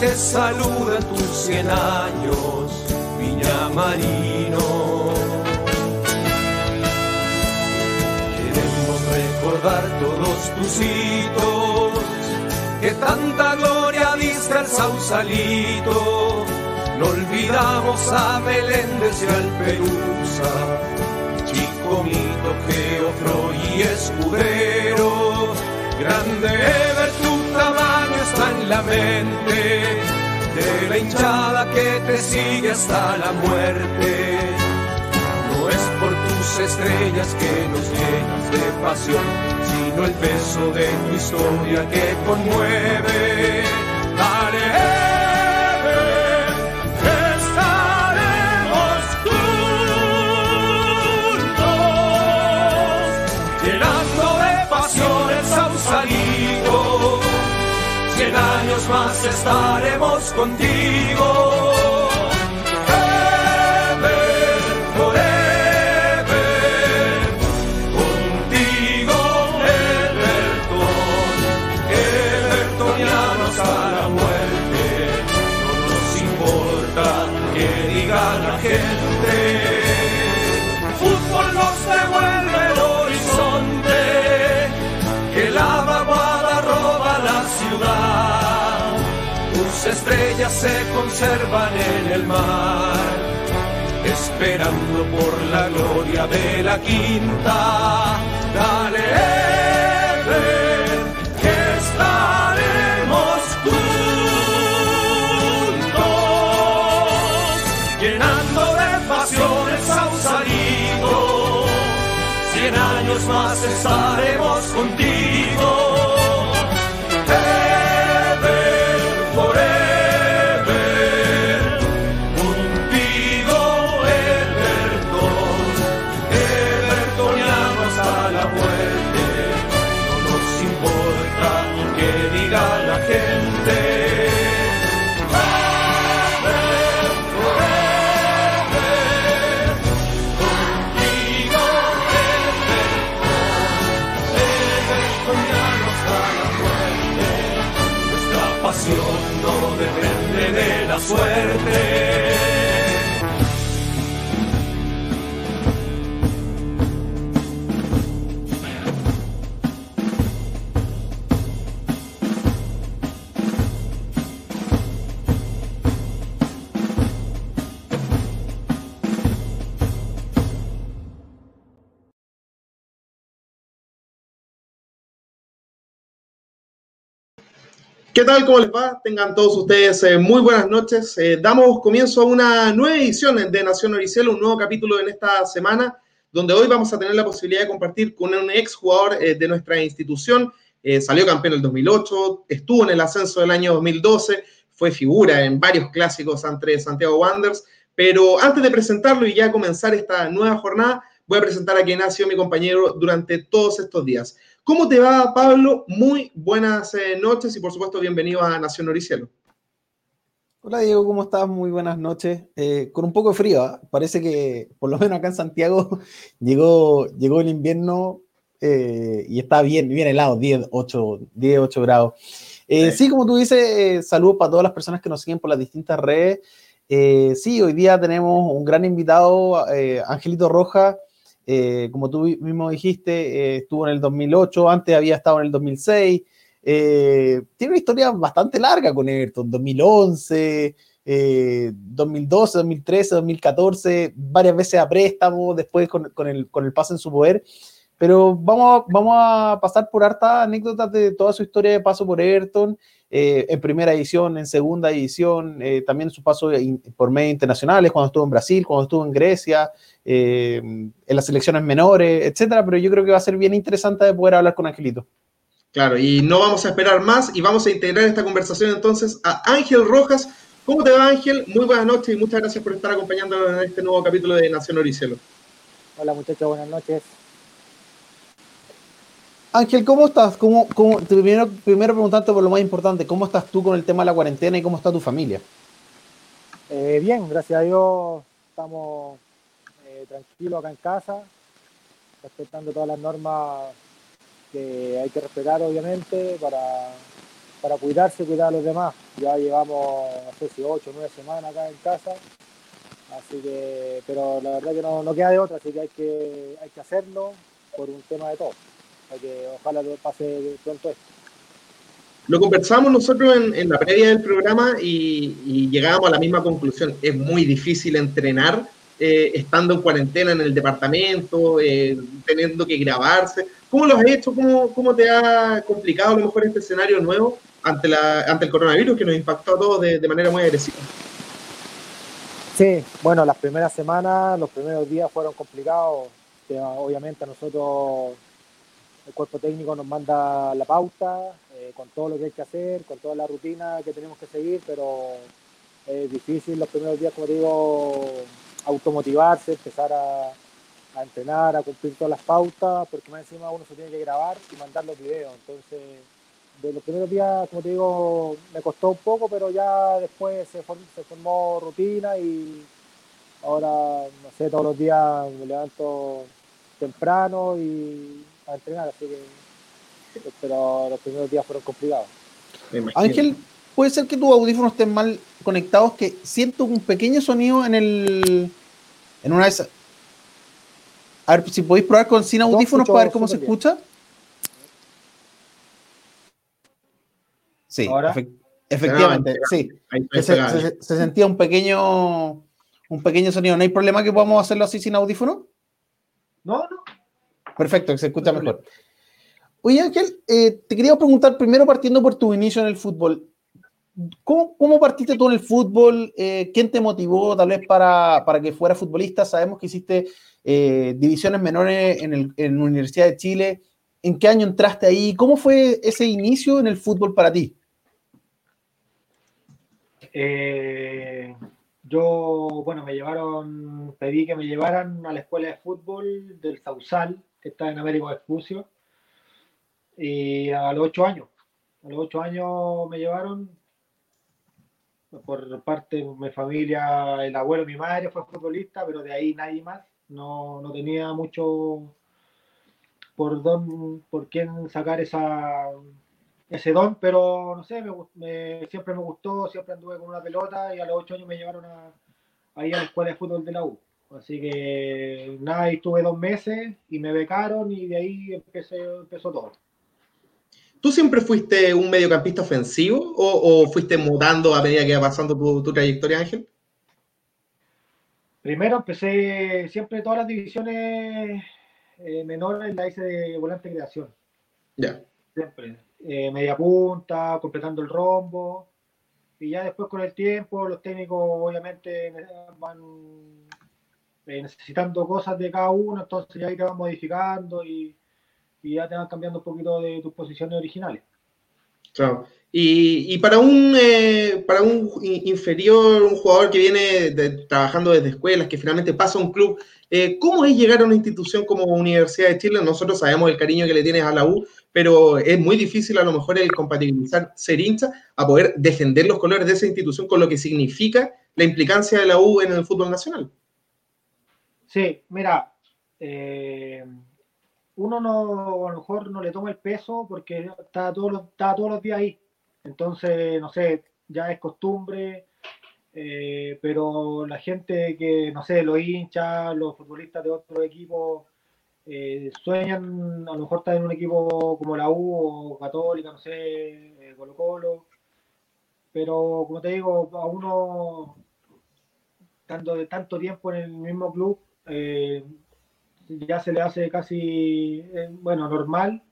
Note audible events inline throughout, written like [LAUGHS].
te saluda tus cien años, Viña Marino. Queremos recordar todos tus hitos, que tanta gloria diste al Sausalito no olvidamos a Meléndez y al Perusa, Chico Mito, Geofro y Escudero. Grande Ever, tu tamaño está en la mente de la hinchada que te sigue hasta la muerte. No es por tus estrellas que nos llenas de pasión, sino el peso de tu historia que conmueve. Más estaremos contigo. Que diga la gente. Fútbol nos devuelve Estrellas se conservan en el mar, esperando por la gloria de la quinta. Dale, que estaremos juntos, llenando de pasión el. Cien años más estaremos contigo. La suerte. ¿Qué tal? ¿Cómo les va? Tengan todos ustedes eh, muy buenas noches. Eh, damos comienzo a una nueva edición de Nación Oricielo, un nuevo capítulo en esta semana, donde hoy vamos a tener la posibilidad de compartir con un ex jugador eh, de nuestra institución. Eh, salió campeón en el 2008, estuvo en el ascenso del año 2012, fue figura en varios clásicos ante Santiago Wanderers. Pero antes de presentarlo y ya comenzar esta nueva jornada, voy a presentar a quien ha sido mi compañero durante todos estos días. ¿Cómo te va, Pablo? Muy buenas eh, noches y por supuesto bienvenido a Nación Oricielo. Hola Diego, ¿cómo estás? Muy buenas noches. Eh, con un poco de frío, ¿ah? parece que por lo menos acá en Santiago [LAUGHS] llegó, llegó el invierno eh, y está bien, bien helado, 10, 8, 10, 8 grados. Eh, sí. como tú dices, saludos para todas las personas que nos siguen por las distintas redes. Sí, hoy día tenemos un gran invitado, Angelito Roja. Eh, como tú mismo dijiste, eh, estuvo en el 2008, antes había estado en el 2006. Eh, tiene una historia bastante larga con Everton, 2011, eh, 2012, 2013, 2014, varias veces a préstamo, después con, con el, con el pase en su poder. Pero vamos, vamos a pasar por hartas anécdotas de toda su historia de paso por Everton, eh, en primera edición, en segunda edición, eh, también su paso in- por medios internacionales, cuando estuvo en Brasil, cuando estuvo en Grecia, eh, en las selecciones menores, etcétera. Pero yo creo que va a ser bien interesante de poder hablar con Angelito. Claro, y no vamos a esperar más y vamos a integrar esta conversación entonces a Ángel Rojas. ¿Cómo te va, Ángel? Muy buenas noches y muchas gracias por estar acompañándonos en este nuevo capítulo de Nación Oricielo. Hola muchachos, buenas noches. Ángel, ¿cómo estás? ¿Cómo, cómo, primero, primero preguntarte por lo más importante, ¿cómo estás tú con el tema de la cuarentena y cómo está tu familia? Eh, bien, gracias a Dios estamos eh, tranquilo acá en casa, respetando todas las normas que hay que respetar obviamente para, para cuidarse y cuidar a los demás. Ya llevamos, no sé si ocho o nueve semanas acá en casa, así que, pero la verdad que no, no queda de otra, así que hay que, hay que hacerlo por un tema de todo. Que ojalá pase pronto esto. Lo conversamos nosotros en, la previa del programa y, llegábamos a la misma conclusión. Es muy difícil entrenar eh, estando en cuarentena en el departamento, eh, teniendo que grabarse. ¿Cómo lo has hecho? ¿Cómo, ¿Cómo, te ha complicado a lo mejor este escenario nuevo ante, la, ante el coronavirus que nos impactó a todos de, de manera muy agresiva? Sí, bueno, las primeras semanas, los primeros días fueron complicados. Obviamente a nosotros el cuerpo técnico nos manda la pauta eh, con todo lo que hay que hacer, con toda la rutina que tenemos que seguir, pero es difícil los primeros días, como digo, automotivarse, empezar a, entrenar, a cumplir todas las pautas, porque más encima uno se tiene que grabar y mandar los videos. Entonces, de los primeros días, como te digo, me costó un poco, pero ya después se, se formó rutina y ahora, no sé, todos los días me levanto temprano y a entrenar, así que pero los primeros días fueron complicados. Ángel, puede ser que tus audífonos estén mal conectados, que siento un pequeño sonido en el en una de esas. A ver si podéis probar con sin audífonos para ver cómo se escucha. Sí, efectivamente, sí. Se, sentía un pequeño un pequeño sonido. ¿No hay problema que podamos hacerlo así sin audífono? No, no. Perfecto, se escucha mejor. Oye, Ángel, eh, te quería preguntar primero partiendo por tu inicio en el fútbol. ¿Cómo, partiste tú en el fútbol? Eh, ¿Quién te motivó tal vez para, que fueras futbolista? Sabemos que hiciste eh, divisiones menores en, la Universidad de Chile. ¿En qué año entraste ahí? ¿Cómo fue ese inicio en el fútbol para ti? yo, bueno, me llevaron, pedí que me llevaran a la escuela de fútbol del Sausal, está en Américo Vespucio, y a los ocho años. A los ocho años me llevaron, por parte de mi familia, el abuelo, mi madre fue futbolista, pero de ahí nadie más. No, no tenía mucho por don, por quién sacar esa, ese don, pero no sé, me, siempre me gustó, siempre anduve con una pelota y a los ocho años me llevaron a, ahí a la escuela de fútbol de la U. Así que nada, ahí estuve dos meses y me becaron y de ahí empecé, empezó todo. ¿Tú siempre fuiste un mediocampista ofensivo o, fuiste mudando a medida que iba pasando tu, trayectoria, Ángel? Primero empecé siempre todas las divisiones eh, menores la hice de volante creación. Ya. Siempre. Eh, media punta, completando el rombo. Y ya después con el tiempo, los técnicos obviamente van eh, necesitando cosas de cada uno, entonces ya ahí te van modificando y, ya te van cambiando un poquito de tus posiciones originales. Claro. Y, para un eh, para un inferior, un jugador que viene trabajando desde escuelas, que finalmente pasa a un club, ¿cómo es llegar a una institución como Universidad de Chile? Nosotros sabemos el cariño que le tienes a la U, pero es muy difícil a lo mejor el compatibilizar ser hincha a poder defender los colores de esa institución con lo que significa la implicancia de la U en el fútbol nacional. Sí, mira, eh, uno no, a lo mejor no le toma el peso porque está todos los, está todos los días ahí. Entonces, no sé, ya es costumbre, eh, pero la gente que, no sé, los hinchas, los futbolistas de otro equipo eh, sueñan a lo mejor estar en un equipo como la U o Católica, no sé, Colo Colo, pero como te digo, a uno, tanto de tanto tiempo en el mismo club, eh, ya se le hace casi, bueno, normal.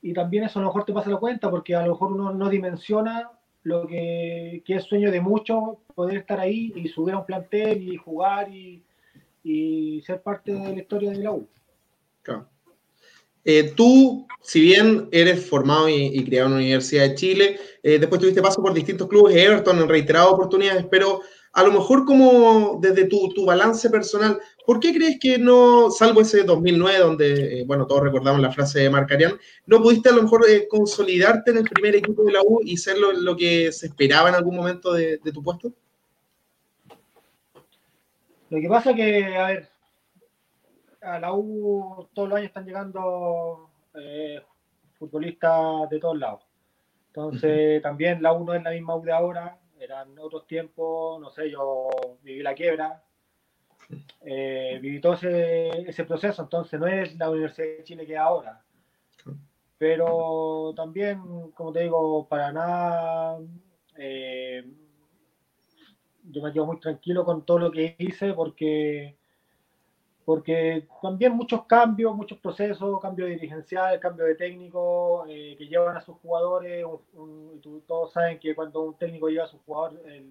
Y también eso a lo mejor te pasa la cuenta, porque a lo mejor uno no dimensiona lo que, que es sueño de muchos, poder estar ahí y subir a un plantel y jugar y, y ser parte de la historia de la U. Eh, tú, si bien eres formado y, criado en la Universidad de Chile, eh, después tuviste paso por distintos clubes, Everton en reiteradas oportunidades, pero a lo mejor como desde tu, tu, balance personal, ¿por qué crees que no, salvo ese 2009 donde, eh, bueno, todos recordamos la frase de Marcarian, no pudiste a lo mejor consolidarte en el primer equipo de la U y ser lo, lo que se esperaba en algún momento de, de tu puesto? Lo que pasa es que, a ver, a la U todos los años están llegando eh, futbolistas de todos lados. Entonces, también la U no es la misma U de ahora, eran otros tiempos, no sé, yo viví la quiebra, eh, viví todo ese, proceso, entonces no es la Universidad de Chile que es ahora. Pero también, como te digo, para nada, eh, yo me quedo muy tranquilo con todo lo que hice porque porque también muchos cambios, muchos procesos, cambio dirigencial, cambio de técnico, eh, que llevan a sus jugadores, todos saben que cuando un técnico lleva a sus jugadores,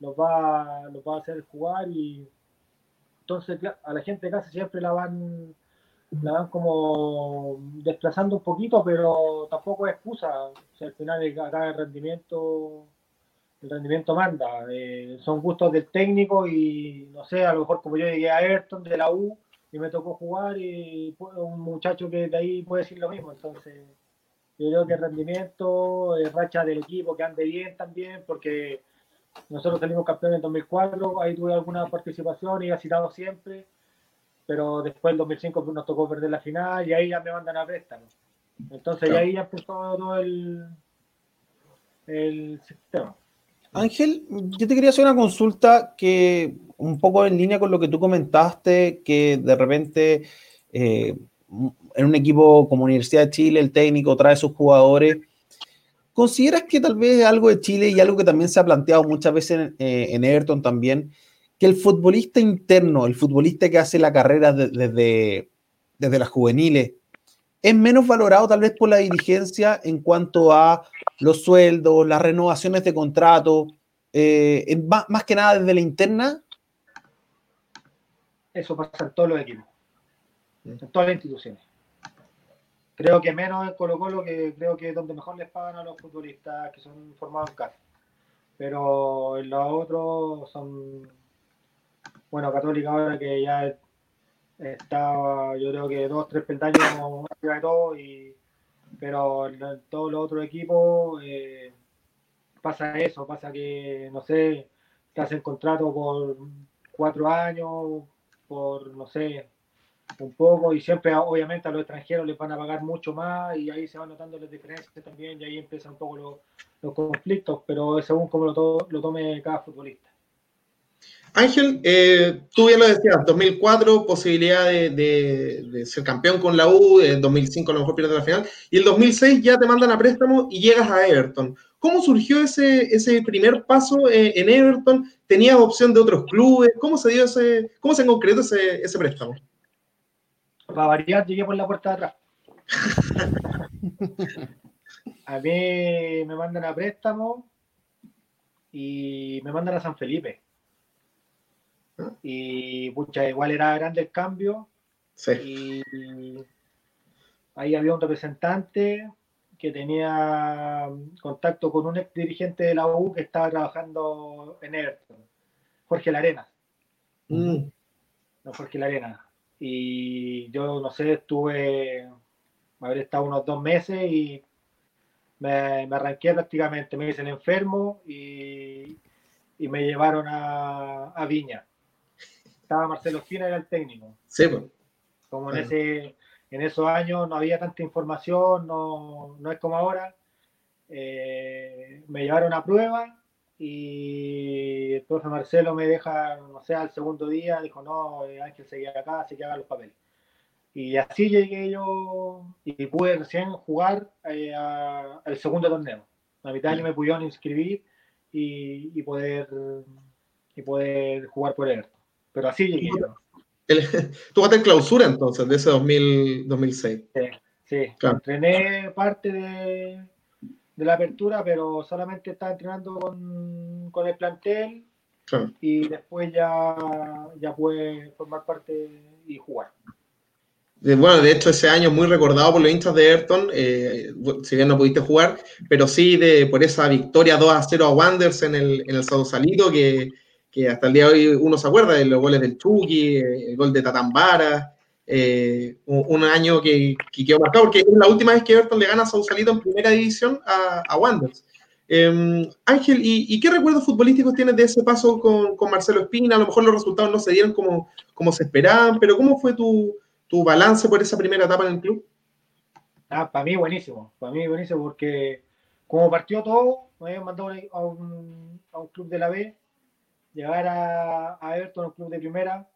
los, va, los va a hacer jugar y entonces a la gente casi siempre la van, la van como desplazando un poquito, pero tampoco es excusa, al final acá el rendimiento el rendimiento manda. Eh, son gustos del técnico y no sé, a lo mejor como yo llegué a Everton de la U y me tocó jugar y un muchacho que de ahí puede decir lo mismo. Entonces, yo creo que el rendimiento, el racha del equipo que ande bien también, porque nosotros salimos campeones en 2004, ahí tuve alguna participación y ha citado siempre, pero después en 2005 nos tocó perder la final y ahí ya me mandan a préstamo. Entonces, ahí ya empezó todo el, el sistema. Ángel, yo te quería hacer una consulta que un poco en línea con lo que tú comentaste, que de repente eh, en un equipo como Universidad de Chile el técnico trae sus jugadores. ¿Consideras que tal vez algo de Chile y algo que también se ha planteado muchas veces en, eh, Everton también, que el futbolista interno, el futbolista que hace la carrera desde, desde las juveniles, es menos valorado tal vez por la dirigencia en cuanto a los sueldos, las renovaciones de contrato, eh, más, que nada desde la interna. Eso pasa en todos los equipos, en todas las instituciones. Creo que menos en Colo Colo, que creo que es donde mejor les pagan a los futbolistas que son formados en casa. Pero en los otros son, bueno, Católica ahora que ya estaba yo creo que dos, tres peldaños arriba de todo, y, pero en todos los otros equipos eh, pasa eso, pasa que, no sé, te hacen contrato por cuatro años, por, no sé, un poco, y siempre obviamente a los extranjeros les van a pagar mucho más y ahí se van notando las diferencias también y ahí empiezan un poco los, los conflictos, pero según como lo, lo tome cada futbolista. Ángel, eh, tú bien lo decías, 2004 posibilidad de, ser campeón con la U, en 2005 a lo mejor pierdes la final, y el 2006 ya te mandan a préstamo y llegas a Everton. ¿Cómo surgió ese, primer paso eh, en Everton? ¿Tenías opción de otros clubes? ¿Cómo se dio ese, cómo se concretó ese préstamo? Para variar, llegué por la puerta de atrás. [LAUGHS] a mí me mandan a préstamo y me mandan a San Felipe y pucha, igual era grande el cambio. Y ahí había un representante que tenía contacto con un ex dirigente de la U que estaba trabajando en Everton, Jorge Larena. Mm. No, Jorge Larena. Y yo, no sé, estuve, haber estado unos dos meses y me, me arranqué prácticamente. Me dicen enfermo y, y me llevaron a, a Viña estaba Marcelo Fina, era el técnico. Sí, pues. Como en, ese, en esos años no había tanta información, no, no es como ahora. Eh, me llevaron a prueba y el profe Marcelo me deja, no sé, al segundo día, dijo, no, eh, Ángel seguía acá, así que haga los papeles. Y así llegué yo y pude recién jugar eh, al segundo torneo. A mitad año me pudieron inscribir y, y, poder, y poder jugar por Everton. Pero así llegué [LAUGHS] tú vas en clausura entonces, de ese 2006. Sí, sí. Entrené parte de, la apertura, pero solamente estaba entrenando con, el plantel y después ya, ya pude formar parte y jugar. Bueno, de hecho ese año muy recordado por los hinchas de Ayrton, eh, si bien no pudiste jugar, pero sí de, por esa victoria 2 a 0 a Wanderers en el, en el Sausalito, que, que hasta el día de hoy uno se acuerda de los goles del Chucky, el gol de Tatambara, eh, un, año que, quedó marcado, porque es la última vez que Everton le gana a Sausalito en primera división a, a Wanderers. Em, Ángel, ¿y, qué recuerdos futbolísticos tienes de ese paso con, Marcelo Espina? A lo mejor los resultados no se dieron como, como se esperaban, pero ¿cómo fue tu, balance por esa primera etapa en el club? Ah, para mí buenísimo, para mí buenísimo porque como partió todo, me habían mandado a un, club de la B, llegar a, a Everton, un club de primera,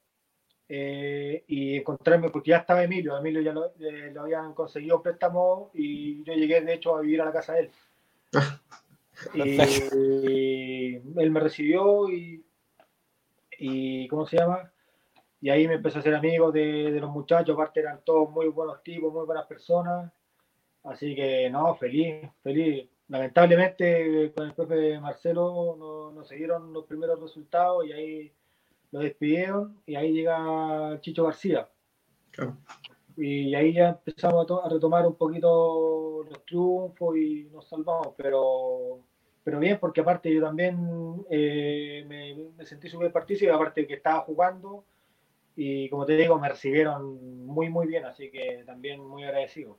eh, y encontrarme, porque ya estaba Emilio, Emilio ya lo, eh, lo, habían conseguido préstamo y yo llegué de hecho a vivir a la casa de él. [LAUGHS] Y él me recibió y, y, ¿cómo se llama? Y ahí me empecé a ser amigo de, de, los muchachos, aparte eran todos muy buenos tipos, muy buenas personas. Así que no, feliz, feliz. Lamentablemente con el profe Marcelo no, no se dieron los primeros resultados y ahí lo despidieron y ahí llega Chicho García. Y ahí ya empezamos a, retomar un poquito los triunfos y nos salvamos, pero, pero bien, porque aparte yo también eh, me, sentí súper partícipe, aparte que estaba jugando y como te digo, me recibieron muy, muy bien, así que también muy agradecido.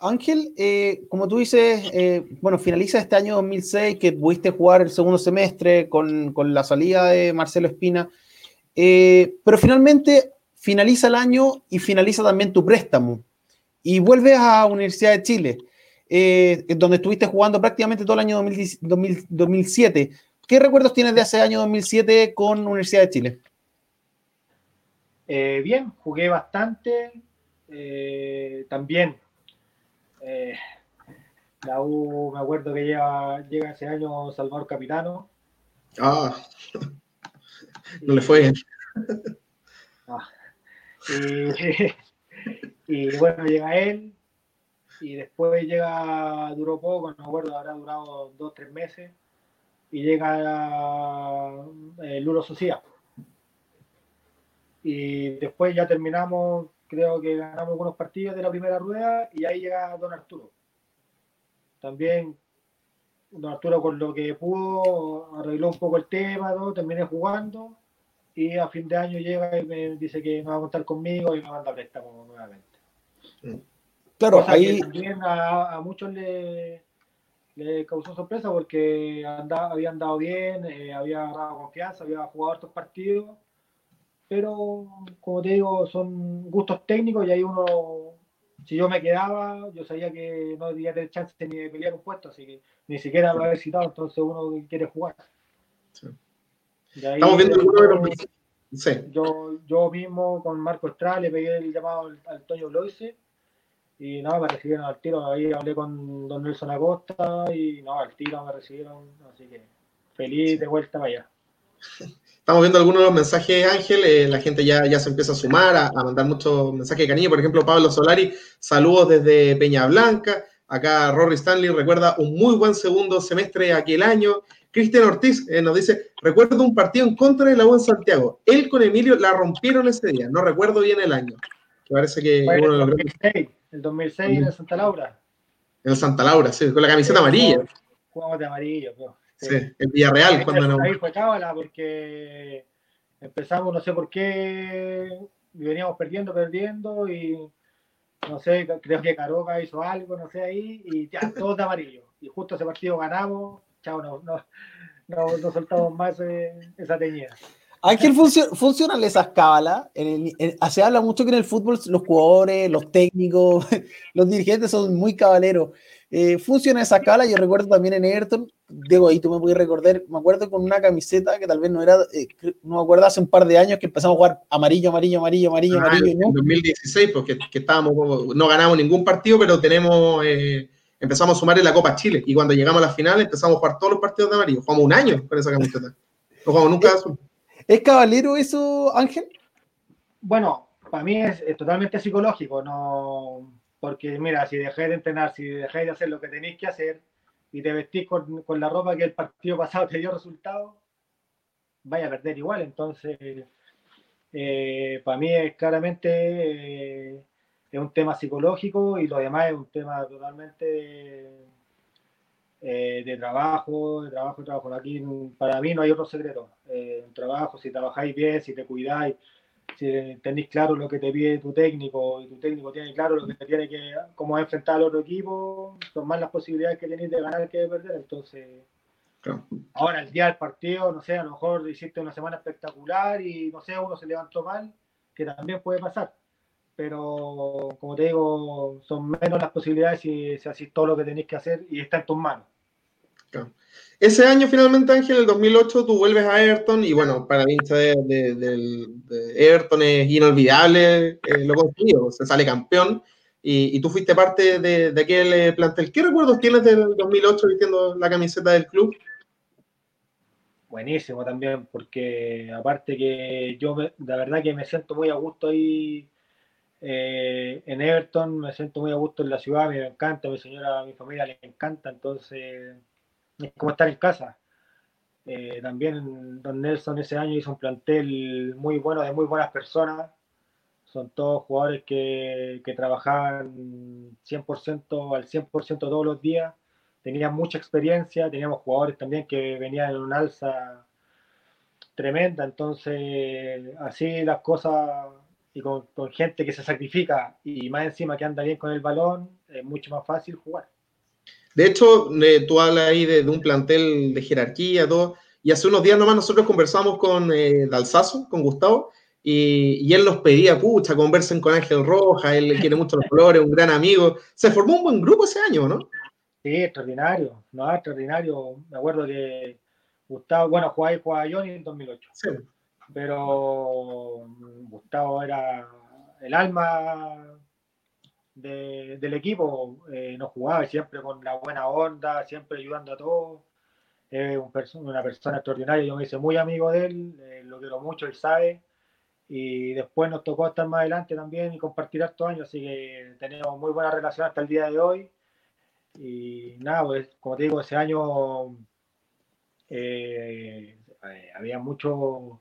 Ángel, eh, como tú dices, eh, bueno, finaliza este año 2006 que pudiste jugar el segundo semestre con, la salida de Marcelo Espina, eh, pero finalmente finaliza el año y finaliza también tu préstamo y vuelves a Universidad de Chile, donde estuviste jugando prácticamente todo el año 2007. ¿Qué recuerdos tienes de ese año 2007 con Universidad de Chile? bien, jugué bastante, también eh, la U, me acuerdo que llega, llega ese año Salvador Capitano. Ah, [LAUGHS] no le fue bien. [LAUGHS] Ah, [LAUGHS] y, bueno, llega él. Y después llega, duró poco, no me acuerdo, habrá durado dos, tres meses. Y llega eh, Luro Socia. Y después ya terminamos creo que ganamos algunos partidos de la primera rueda y ahí llega Don Arturo. También Don Arturo con lo que pudo arregló un poco el tema, ¿no? terminé jugando y a fin de año llega y me dice que no va a contar conmigo y me manda préstamo nuevamente. Mm. Claro, ahí también a, muchos le, le, causó sorpresa porque anda, había andado bien, eh, había agarrado confianza, había jugado estos partidos pero como te digo, son gustos técnicos y ahí uno, si yo me quedaba, yo sabía que no tenía tener chance ni de pelear un puesto, así que ni siquiera lo había citado, entonces uno quiere jugar. Estamos viendo algunos de Sí. Yo, yo mismo con Marco Estrada le pegué el llamado al, Toño Bloise y nada, me recibieron al tiro. Ahí hablé con don Nelson Acosta y no, al tiro me recibieron. Así que feliz de vuelta para allá. [LAUGHS] Estamos viendo algunos de los mensajes, Ángel. Eh, la gente ya, ya se empieza a sumar, a, mandar muchos mensajes de cariño. Por ejemplo, Pablo Solari, saludos desde Peña Blanca. Acá Rory Stanley recuerda un muy buen segundo semestre aquel año. Cristian Ortiz eh, nos dice, recuerdo un partido en contra de la U en Santiago. Él con Emilio la rompieron ese día. No recuerdo bien el año. parece que el, 2006, el 2006 en Santa Laura. En Santa Laura, sí, con la camiseta amarilla. Jugamos de amarillo, pero Sí, el Villarreal cuando no. Ahí fue cábala porque empezamos, no sé por qué, veníamos perdiendo, perdiendo y no sé, creo que Caroca hizo algo, no sé ahí, y ya, [LAUGHS] todo de amarillo. Y justo ese partido ganamos, chao, no, no, no, soltamos más eh, esa teñida. Ángel, funcionan esas cábalas. se habla mucho que en el fútbol los jugadores, los técnicos, [LAUGHS] los dirigentes son muy cabaleros. Eh, funciona esa cala, yo recuerdo también en Everton, Diego, ahí tú me puedes recordar, me acuerdo con una camiseta que tal vez no era, eh, no me acuerdo hace un par de años que empezamos a jugar amarillo, amarillo, amarillo, amarillo, ah, amarillo. En 2016, porque que estábamos, no ganamos ningún partido, pero tenemos, eh, empezamos a sumar en la Copa Chile, y cuando llegamos a la final empezamos a jugar todos los partidos de amarillo, jugamos un año con esa camiseta, no jugamos nunca azul. ¿Es caballero eso, Ángel? Bueno, para mí es totalmente psicológico, no porque mira, si dejáis de entrenar, si dejáis de hacer lo que tenéis que hacer y te vestís con, la ropa que el partido [LAUGHS] pasado te dio resultado, vaya a perder igual. Entonces, eh, para mí es claramente eh, es un tema psicológico y lo demás es un tema totalmente eh, de trabajo, de trabajo, de trabajo. Aquí para mí no hay otro secreto. un trabajo, si trabajáis bien, si te cuidáis, si tenéis claro lo que te pide tu técnico y tu técnico tiene claro lo que tiene que, cómo enfrentar al otro equipo, son más las posibilidades que tenéis de ganar que de perder. Entonces, ahora el día del partido, no sé, a lo mejor hiciste una semana espectacular y no sé, uno se levantó mal, que también puede pasar. Pero como te digo, son menos las posibilidades si, si hacéis todo lo que tenéis que hacer y está en tus manos. Ese año finalmente, Ángel, el 2008, tú vuelves a Everton y bueno, para mí de, de, Everton es inolvidable eh, lo conseguido, se sale campeón y, tú fuiste parte de, aquel eh, plantel. ¿Qué recuerdos tienes del 2008 vistiendo la camiseta del club? Buenísimo también, porque aparte que yo la verdad que me siento muy a gusto ahí eh, en Everton, me siento muy a gusto en la ciudad, me encanta, mi señora, mi familia le encanta, entonces es como estar en casa. Eh, también Don Nelson ese año hizo un plantel muy bueno, de muy buenas personas. Son todos jugadores que, que trabajaban 100% al 100% todos los días. Tenían mucha experiencia, teníamos jugadores también que venían en un alza tremenda. Entonces, así las cosas y con, con gente que se sacrifica y más encima que anda bien con el balón, es mucho más fácil jugar. De hecho, eh, tú hablas ahí de, un plantel de jerarquía, todo. Y hace unos días nomás nosotros conversamos con eh, Dalsazo, con Gustavo, y, él nos pedía, pucha, conversen con Ángel Roja, él quiere mucho los colores, un gran amigo. Se formó un buen grupo ese año, ¿no? Sí, extraordinario, no, extraordinario. Me acuerdo que Gustavo, bueno, jugaba y jugaba Johnny en 2008. Sí. Pero Gustavo era el alma del equipo, eh, no jugaba siempre con la buena onda, siempre ayudando a todos. Es una persona extraordinaria, yo me hice muy amigo de él, eh, lo quiero mucho, él sabe. Y después nos tocó estar más adelante también y compartir estos años, así que tenemos muy buena relación hasta el día de hoy. Y nada, pues como te digo, ese año eh, había muchos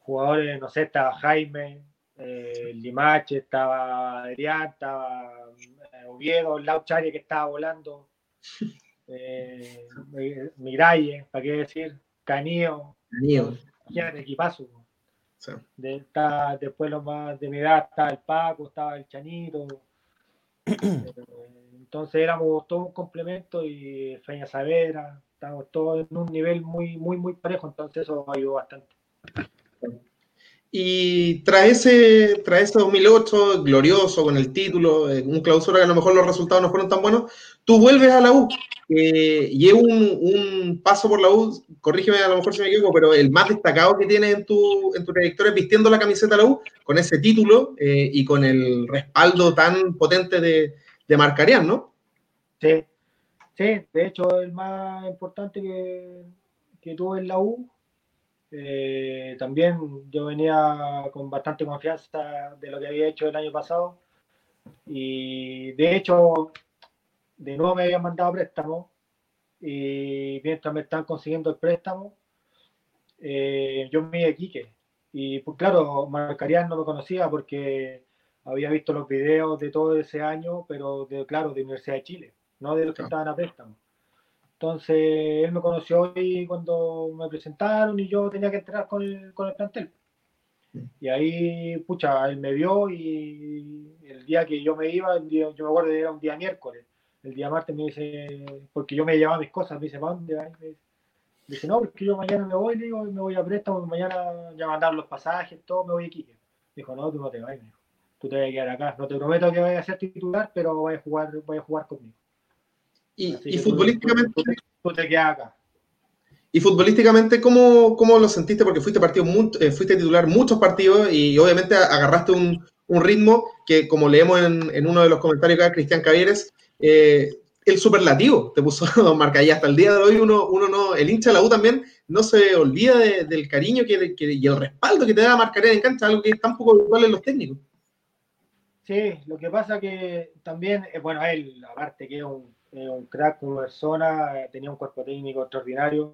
jugadores, no sé, estaba Jaime, eh, Limache, estaba Adrián, estaba eh, Oviedo, Lauchari que estaba volando, eh, Miralle, ¿para qué decir? Canío, Canío. equipazo. De, después los más de mi edad estaba el Paco, estaba el Chanito. Eh, entonces éramos todos un complemento y Feña Savera, estábamos todos en un nivel muy, muy, muy parejo, entonces eso ayudó bastante. Y tras ese, tras ese 2008, glorioso, con el título, eh, un clausura que a lo mejor los resultados no fueron tan buenos, tú vuelves a la U eh, y es un, paso por la U, corrígeme a lo mejor si me equivoco, pero el más destacado que tienes en tu, en tu trayectoria vistiendo la camiseta de la U, con ese título eh, y con el respaldo tan potente de, de Marcarian, ¿no? Sí, sí, de hecho el más importante que, que tuve en la U eh, también yo venía con bastante confianza de lo que había hecho el año pasado y de hecho de nuevo me habían mandado préstamo y mientras me están consiguiendo el préstamo eh, yo me iba a Quique y pues claro, Marcarian no lo conocía porque había visto los videos de todo ese año pero de, claro, de Universidad de Chile, no de los que estaban a préstamo. Entonces, él me conoció hoy cuando me presentaron y yo tenía que entrar con el, con el plantel. Y ahí, pucha, él me vio y el día que yo me iba, yo me acuerdo que era un día miércoles. El día martes me dice, porque yo me llevaba mis cosas, me dice, ¿para dónde Me dice, no, porque yo mañana me voy, digo, me voy a préstamo, mañana ya mandar los pasajes, todo, me voy a Quique. Dijo, no, tú no te vas, dijo. Tú te vas a quedar acá. No te prometo que vayas a ser titular, pero voy a jugar, voy a jugar conmigo. Y, futbolísticamente. te acá. Y futbolísticamente, ¿cómo, ¿cómo, lo sentiste? Porque fuiste, partido, eh, fuiste titular muchos partidos y obviamente agarraste un, un ritmo que, como leemos en, en, uno de los comentarios acá, Cristian Cavieres, eh, el superlativo te puso [LAUGHS] Don Marca. Y hasta el día de hoy, uno, uno no, el hincha de la U también no se olvida del cariño que, que, y el respaldo que te da Marcarena en cancha, algo que es tan poco habitual en los técnicos. Sí, lo que pasa que también, eh, bueno, él, aparte que es un un crack como persona, tenía un cuerpo técnico extraordinario.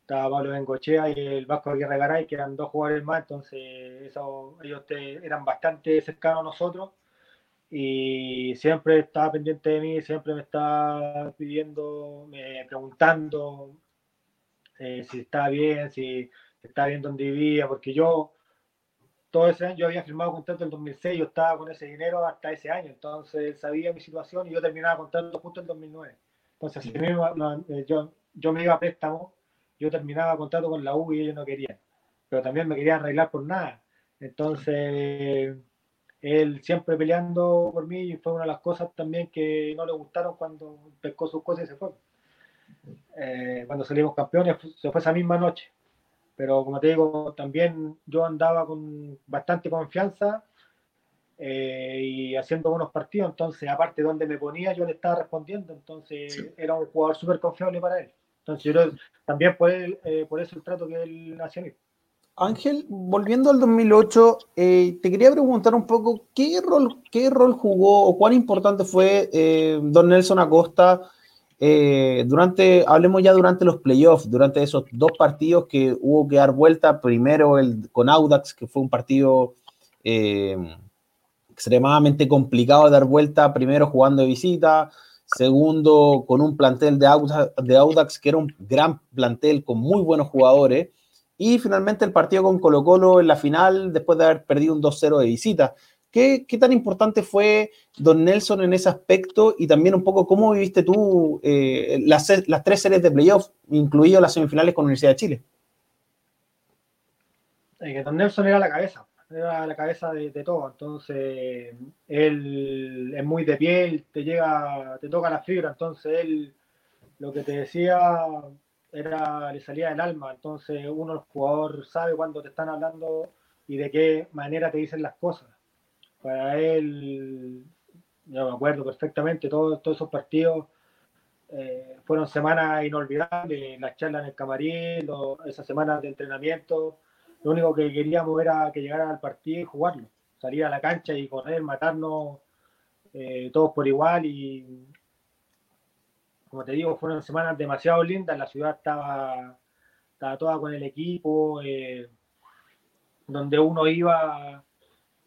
Estaba Pablo Bengochea y el Vasco Aguirre Garay, que eran dos jugadores más, entonces ellos eran bastante cercanos a nosotros y siempre estaba pendiente de mí, siempre me estaba pidiendo, preguntando eh, si estaba bien, si estaba bien donde vivía, porque yo todo ese año, yo había firmado contrato en el 2006, yo estaba con ese dinero hasta ese año, entonces él sabía mi situación y yo terminaba contrato justo en el 2009. Entonces, si eh, yo, yo me iba a préstamo, yo terminaba contrato con la U y ellos no querían, pero también me querían arreglar por nada. Entonces, él siempre peleando por mí y fue una de las cosas también que no le gustaron cuando pescó sus cosas y se fue. Eh, cuando salimos campeones, se fue esa misma noche. Pero como te digo, también yo andaba con bastante confianza eh, y haciendo buenos partidos, entonces aparte de donde me ponía, yo le estaba respondiendo, entonces era un jugador súper confiable para él. Entonces yo también por, él, eh, por eso el trato que él hacía a mí. Ángel, volviendo al 2008, eh, te quería preguntar un poco qué rol, qué rol jugó o cuán importante fue eh, Don Nelson Acosta eh, durante, hablemos ya durante los playoffs, durante esos dos partidos que hubo que dar vuelta, primero el con Audax, que fue un partido extremadamente complicado de dar vuelta, primero jugando de visita, segundo con un plantel de Audax, de Audax que era un gran plantel con muy buenos jugadores y finalmente el partido con Colo Colo en la final, después de haber perdido un 2-0 de visita. ¿Qué, ¿Qué, tan importante fue Don Nelson en ese aspecto? Y también un poco cómo viviste tú eh, las, las, tres series de playoff, incluido las semifinales con la Universidad de Chile. Don Nelson era la cabeza, era la cabeza de, de, todo. Entonces, él es muy de piel, te llega, te toca la fibra. Entonces, él lo que te decía era, le salía del alma. Entonces uno, el jugador, sabe cuándo te están hablando y de qué manera te dicen las cosas. Para él, yo me acuerdo perfectamente, todos, todos esos partidos eh, fueron semanas inolvidables, las charlas en el camarín, esas semanas de entrenamiento. Lo único que queríamos era que llegara al partido y jugarlo, salir a la cancha y correr, matarnos eh, todos por igual y, como te digo, fueron semanas demasiado lindas, la ciudad estaba, estaba toda con el equipo, eh, donde uno iba,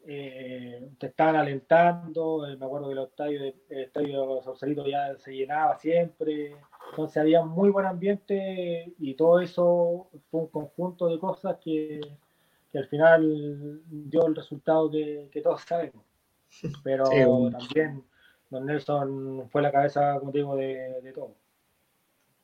eh, te estaban alentando, eh, me acuerdo que el estadio, estadio Sausalito ya se llenaba siempre, entonces había muy buen ambiente y todo eso fue un conjunto de cosas que, que al final dio el resultado que, que todos sabemos. [LAUGHS] Pero también Don Nelson fue la cabeza, como digo, de, todo.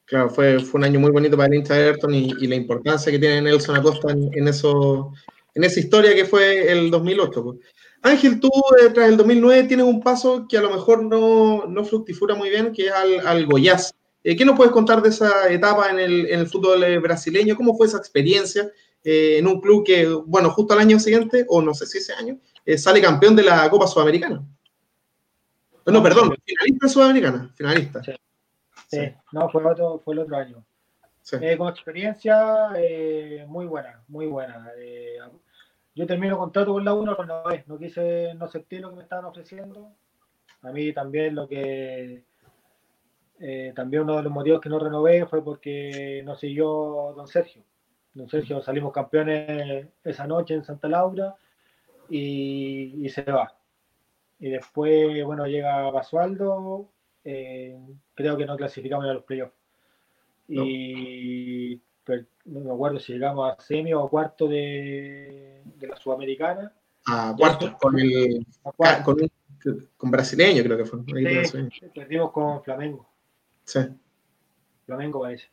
Claro, fue, fue un año muy bonito para el hincha de Everton y, la importancia que tiene Nelson Acosta en, eso, en esa historia que fue el 2008. Pues. Ángel, tú eh, tras el 2009 tienes un paso que a lo mejor no, no fructifura muy bien, que es al, al Goiás. Eh, ¿Qué nos puedes contar de esa etapa en el, en el fútbol eh, brasileño? ¿Cómo fue esa experiencia en un club que, bueno, justo al año siguiente, o no sé si ese año, sale campeón de la Copa Sudamericana? No, perdón, finalista sudamericana, finalista. Sí. no, fue, otro, fue el otro año. Eh, con experiencia eh, muy buena, muy buena. Eh, yo termino contrato con la 1, pero no, no quise, no acepté lo que me estaban ofreciendo. A mí también lo que, también uno de los motivos que no renové fue porque no siguió don Sergio. Don Sergio salimos campeones esa noche en Santa Laura y se va y después, bueno, llega Basualdo, eh, creo que no clasificamos a los playoffs. Y no me acuerdo si llegamos a semi o cuarto de, de la Sudamericana. A cuarto, con el Con, con, brasileño creo que fue. Sí, perdimos con Flamengo. Sí. Flamengo parece.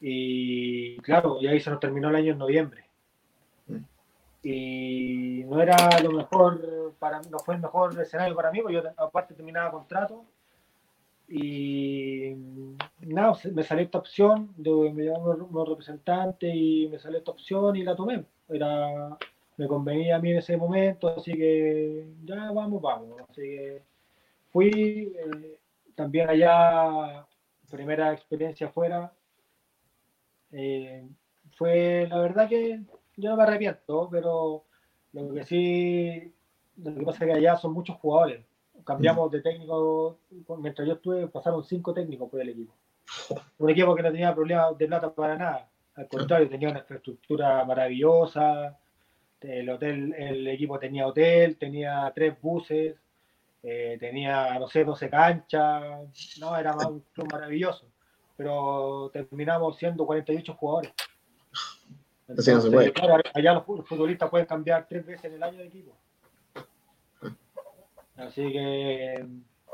Y claro, y ahí se nos terminó el año en noviembre y no era lo mejor para no fue el mejor escenario para mí porque yo aparte terminaba contrato y nada me salió esta opción de me llamaron unos representantes y me salió esta opción y la tomé. Era me convenía a mí en ese momento así que ya vamos vamos. Así que fui eh, también allá primera experiencia afuera. Eh, fue la verdad que yo no me arrepiento, pero lo que sí, lo que pasa es que allá son muchos jugadores. Cambiamos de técnico, mientras yo estuve, pasaron cinco técnicos por el equipo. Un equipo que no tenía problemas de plata para nada. Al contrario, tenía una infraestructura maravillosa. El hotel, el equipo tenía hotel, tenía tres buses, eh, tenía, no sé, 12 canchas. No, era un club maravilloso. Pero terminamos siendo 48 jugadores. Entonces, no se puede. Claro, allá los futbolistas pueden cambiar tres veces en el año de equipo. Así que.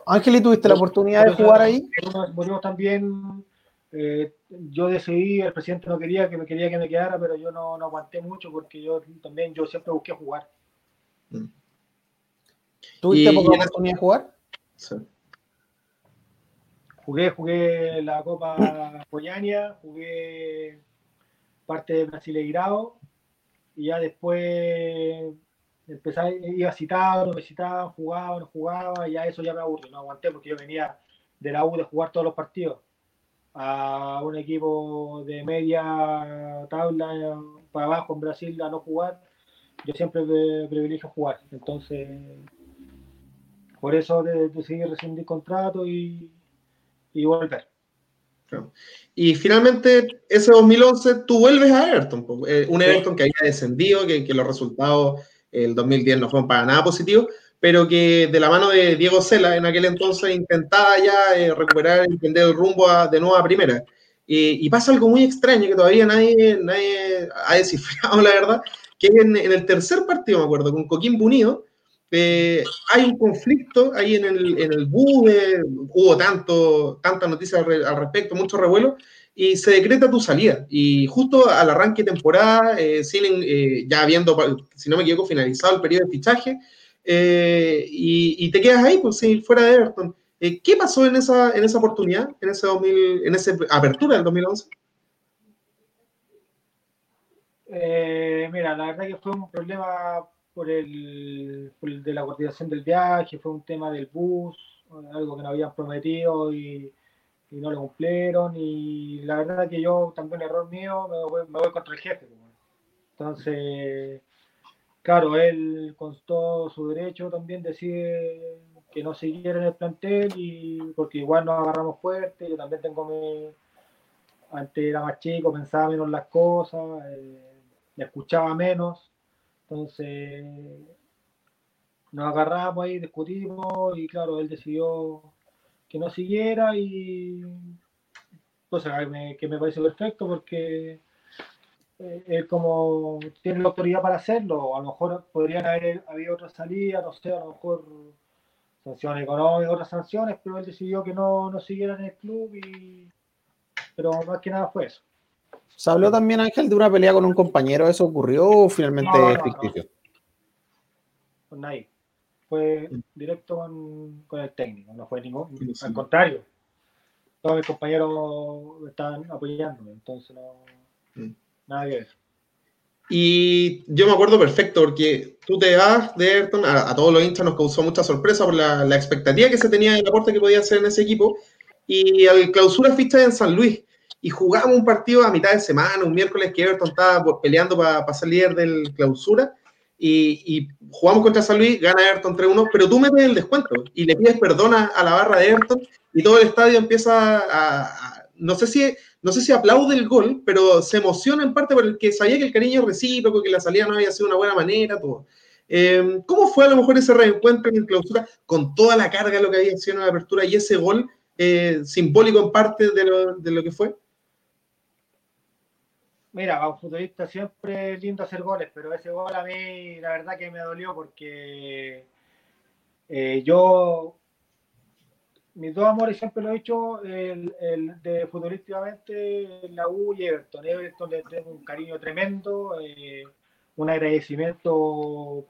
Ángel, ¿y tuviste la oportunidad de jugar ahí? Volvimos también. Eh, yo decidí, el presidente no quería que me quería que me quedara, pero yo no, no aguanté mucho porque yo también yo siempre busqué jugar. Mm. ¿Tuviste poca oportunidad de jugar? Sí. Jugué, jugué la Copa Poñania, jugué parte de Brasileirao y ya después empecé, iba citado, no me citaban, jugaba, no jugaba, y ya eso ya me aburrió, no aguanté porque yo venía de la U de jugar todos los partidos a un equipo de media tabla para abajo en Brasil a no jugar, yo siempre privilegio jugar. Entonces, por eso decidí rescindir contrato y, y volver. Y finalmente, ese 2011, tú vuelves a Everton, eh, un Everton que había descendido, que, los resultados el 2010 no fueron para nada positivos, pero que de la mano de Diego Sela en aquel entonces intentaba ya eh, recuperar, entender el rumbo de nuevo a primera. y pasa algo muy extraño que todavía nadie, nadie ha descifrado, [LAUGHS] la verdad, que en, el tercer partido, me acuerdo, con Coquimbo Unido, eh, hay un conflicto ahí en el, en el BUDE, hubo tanto, tantas noticias al, respecto, mucho revuelo, y se decreta tu salida. Y justo al arranque de temporada, eh, eh ya habiendo, si no me equivoco, finalizado el periodo de fichaje, eh, y, te quedas ahí, pues sí, fuera de Everton. ¿Qué pasó en esa, en esa oportunidad, en, ese 2000, en esa apertura del 2011? mira, la verdad que fue un problema por el, de la coordinación del viaje, fue un tema del bus, algo que nos habían prometido y, no lo cumplieron. Y la verdad que yo, también error mío, me voy, contra el jefe. Entonces, claro, él con todo su derecho también decide que no siguiera en el plantel y porque igual nos agarramos fuerte, yo también tengo mi antes era más chico, pensaba menos las cosas, eh, me escuchaba menos entonces, nos agarramos ahí, discutimos y claro, él decidió que no siguiera y cosa que me, parece perfecto porque eh, él como tiene la autoridad para hacerlo, a lo mejor podrían haber habido otras salidas, no sé, a lo mejor sanciones económicas, otras sanciones, pero él decidió que no, no siguiera en el club y pero más que nada fue eso. Se habló también, Ángel, de una pelea con un compañero. ¿Eso ocurrió o finalmente no, ficticio? Con nadie. Fue directo con, el técnico, no fue ningún. Al contrario, todos mis compañeros estaban apoyándome, entonces no. Mm. Nada que ver. Y yo me acuerdo perfecto, porque tú te vas de Ayrton, a, todos los hinchas nos causó mucha sorpresa por la, la expectativa que se tenía del aporte que podía hacer en ese equipo. Y al clausura ficha en San Luis y jugamos un partido a mitad de semana, un miércoles que Everton estaba peleando para pasar líder del clausura, y, jugamos contra San Luis, gana Everton 3-1, pero tú metes el descuento y le pides perdón a, la barra de Everton y todo el estadio empieza a, no sé si no sé si aplaude el gol, pero se emociona en parte porque sabía que el cariño recíproco, que la salida no había sido una buena manera, todo. Em, ¿Cómo fue a lo mejor ese reencuentro en clausura con toda la carga de lo que había sido en la apertura y ese gol eh, simbólico en parte de lo, de lo que fue? Mira, a un futbolista siempre es lindo hacer goles, pero ese gol a mí la verdad que me dolió porque eh, yo, mis dos amores siempre lo he hecho, el, de futbolísticamente la U y Everton. Everton le tengo un cariño tremendo, eh, un agradecimiento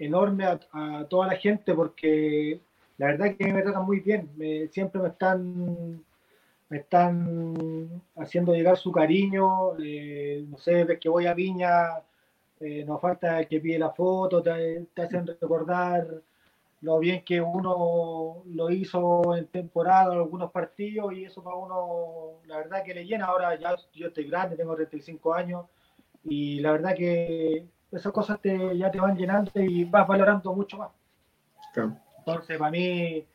enorme a, toda la gente porque la verdad que me tratan muy bien, siempre me están me están haciendo llegar su cariño, eh, no sé, ves que voy a Viña, eh, nos falta que pide la foto, te, hacen recordar lo bien que uno lo hizo en temporada, en algunos partidos, y eso para uno, la verdad que le llena. Ahora ya yo estoy grande, tengo 35 años, y la verdad que esas cosas te, ya te van llenando y vas valorando mucho más. Entonces, para mí,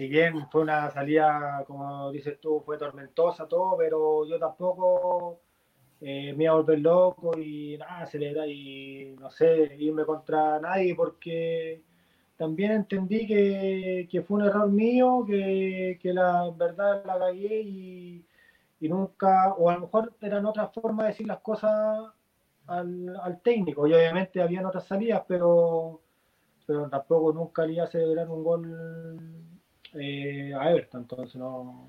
si bien fue una salida, como dices tú, fue tormentosa todo, pero yo tampoco eh, me iba a volver loco y nada, acelerar y no sé, irme contra nadie porque también entendí que, fue un error mío, que, la verdad la cagué y, y nunca, o a lo mejor eran otras formas de decir las cosas al, técnico, y obviamente habían otras salidas, pero, pero tampoco nunca le iba a celebrar un gol eh, a Everton, entonces no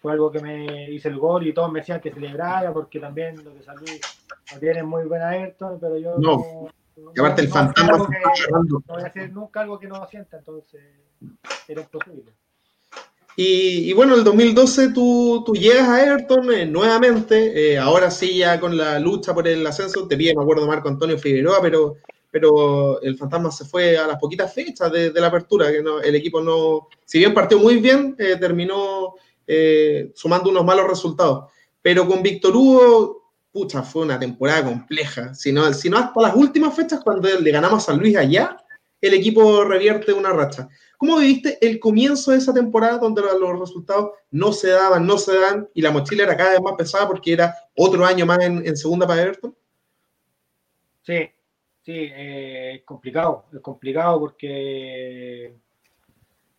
fue algo que me hice el gol y todos me decían que celebrara porque también lo que salí no tiene muy buena Everton, pero yo no, y aparte el fantasma no voy a hacer nunca algo que no sienta, entonces era imposible. Y, y, bueno, el 2012 tú, tú llegas a Everton eh, nuevamente, eh, ahora sí ya con la lucha por el ascenso, te pide, me acuerdo, Marco Antonio Figueroa, pero, pero el fantasma se fue a las poquitas fechas de, la apertura, que no, el equipo no, si bien partió muy bien, eh, terminó sumando unos malos resultados. Pero con Víctor Hugo, pucha, fue una temporada compleja, si no, hasta las últimas fechas, cuando le ganamos a San Luis allá, el equipo revierte una racha. ¿Cómo viviste el comienzo de esa temporada donde los resultados no se daban, no se dan y la mochila era cada vez más pesada porque era otro año más en, segunda para Everton? Sí, sí, eh, es complicado, es complicado porque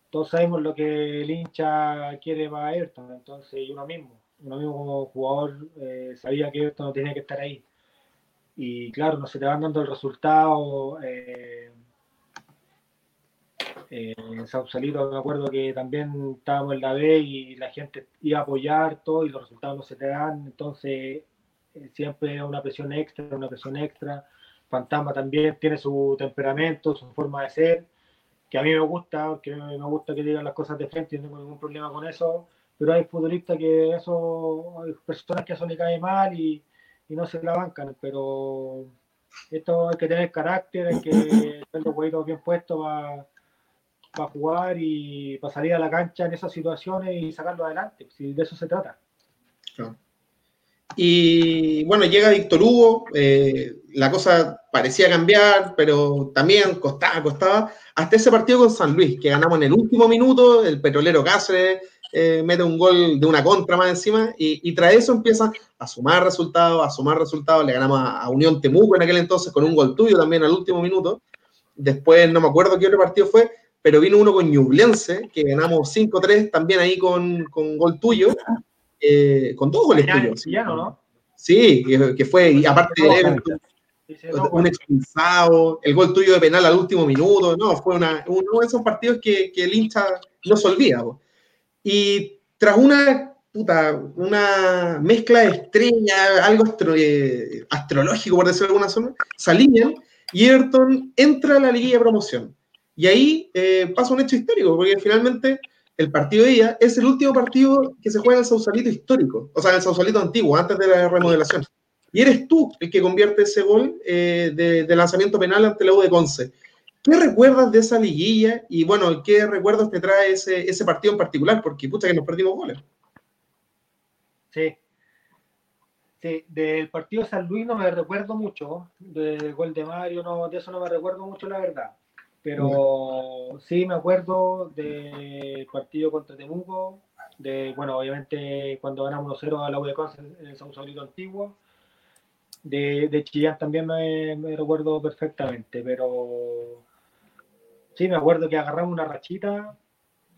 todos sabemos lo que el hincha quiere para Everton, entonces uno mismo, uno mismo como jugador eh, sabía que Everton no tenía que estar ahí. Y claro, no se te van dando el resultado. Eh, eh, en me acuerdo que también estábamos en la B y la gente iba a apoyar todo y los resultados no se te dan, entonces eh, siempre una presión extra, una presión extra. Fantasma también tiene su temperamento, su forma de ser, que a mí me gusta, que me gusta que digan las cosas de frente y no tengo ningún problema con eso, pero hay futbolistas que eso, hay personas que eso le cae mal y, y no se la bancan, pero esto hay que tener carácter, hay que [COUGHS] tener los huevitos bien puestos para para jugar y para salir a la cancha en esas situaciones y sacarlo adelante, si de eso se trata. Y bueno, llega Víctor Hugo, eh, la cosa parecía cambiar, pero también costaba, costaba, hasta ese partido con San Luis, que ganamos en el último minuto, el petrolero Cáceres eh, mete un gol de una contra más encima, y, tras eso empieza a sumar resultados, a sumar resultados, le ganamos a, Unión Temuco en aquel entonces con un gol tuyo también al último minuto, después no me acuerdo qué otro partido fue, pero vino uno con Ñublense, que ganamos 5-3 también ahí con, con gol tuyo, eh, con dos goles tuyos. ¿no? Sí, que, fue, y aparte de un expulsado, el gol tuyo de penal al último minuto, no, fue una, uno de esos partidos que, que el hincha no se olvida. Y tras una, puta, una mezcla de estrellas, algo eh, astrológico, por decirlo de alguna forma, se alinean y Everton entra a la liguilla de promoción. Y ahí eh, pasa un hecho histórico, porque finalmente el partido de ella es el último partido que se juega en el Sausalito histórico, o sea, en el Sausalito antiguo, antes de la remodelación. Y eres tú el que convierte ese gol eh, de, lanzamiento penal ante la U de Conce. ¿Qué recuerdas de esa liguilla? Y bueno, ¿qué recuerdos te trae ese, partido en particular? Porque pucha que nos perdimos goles. Sí. Sí, del partido San Luis no me recuerdo mucho, del gol de Mario, no, de eso no me recuerdo mucho, la verdad. Pero sí me acuerdo del partido contra Temuco, de, bueno, obviamente cuando ganamos 1-0 a la U de Conce en el Sausalito antiguo. De, de Chillán también me, recuerdo perfectamente, pero sí me acuerdo que agarramos una rachita,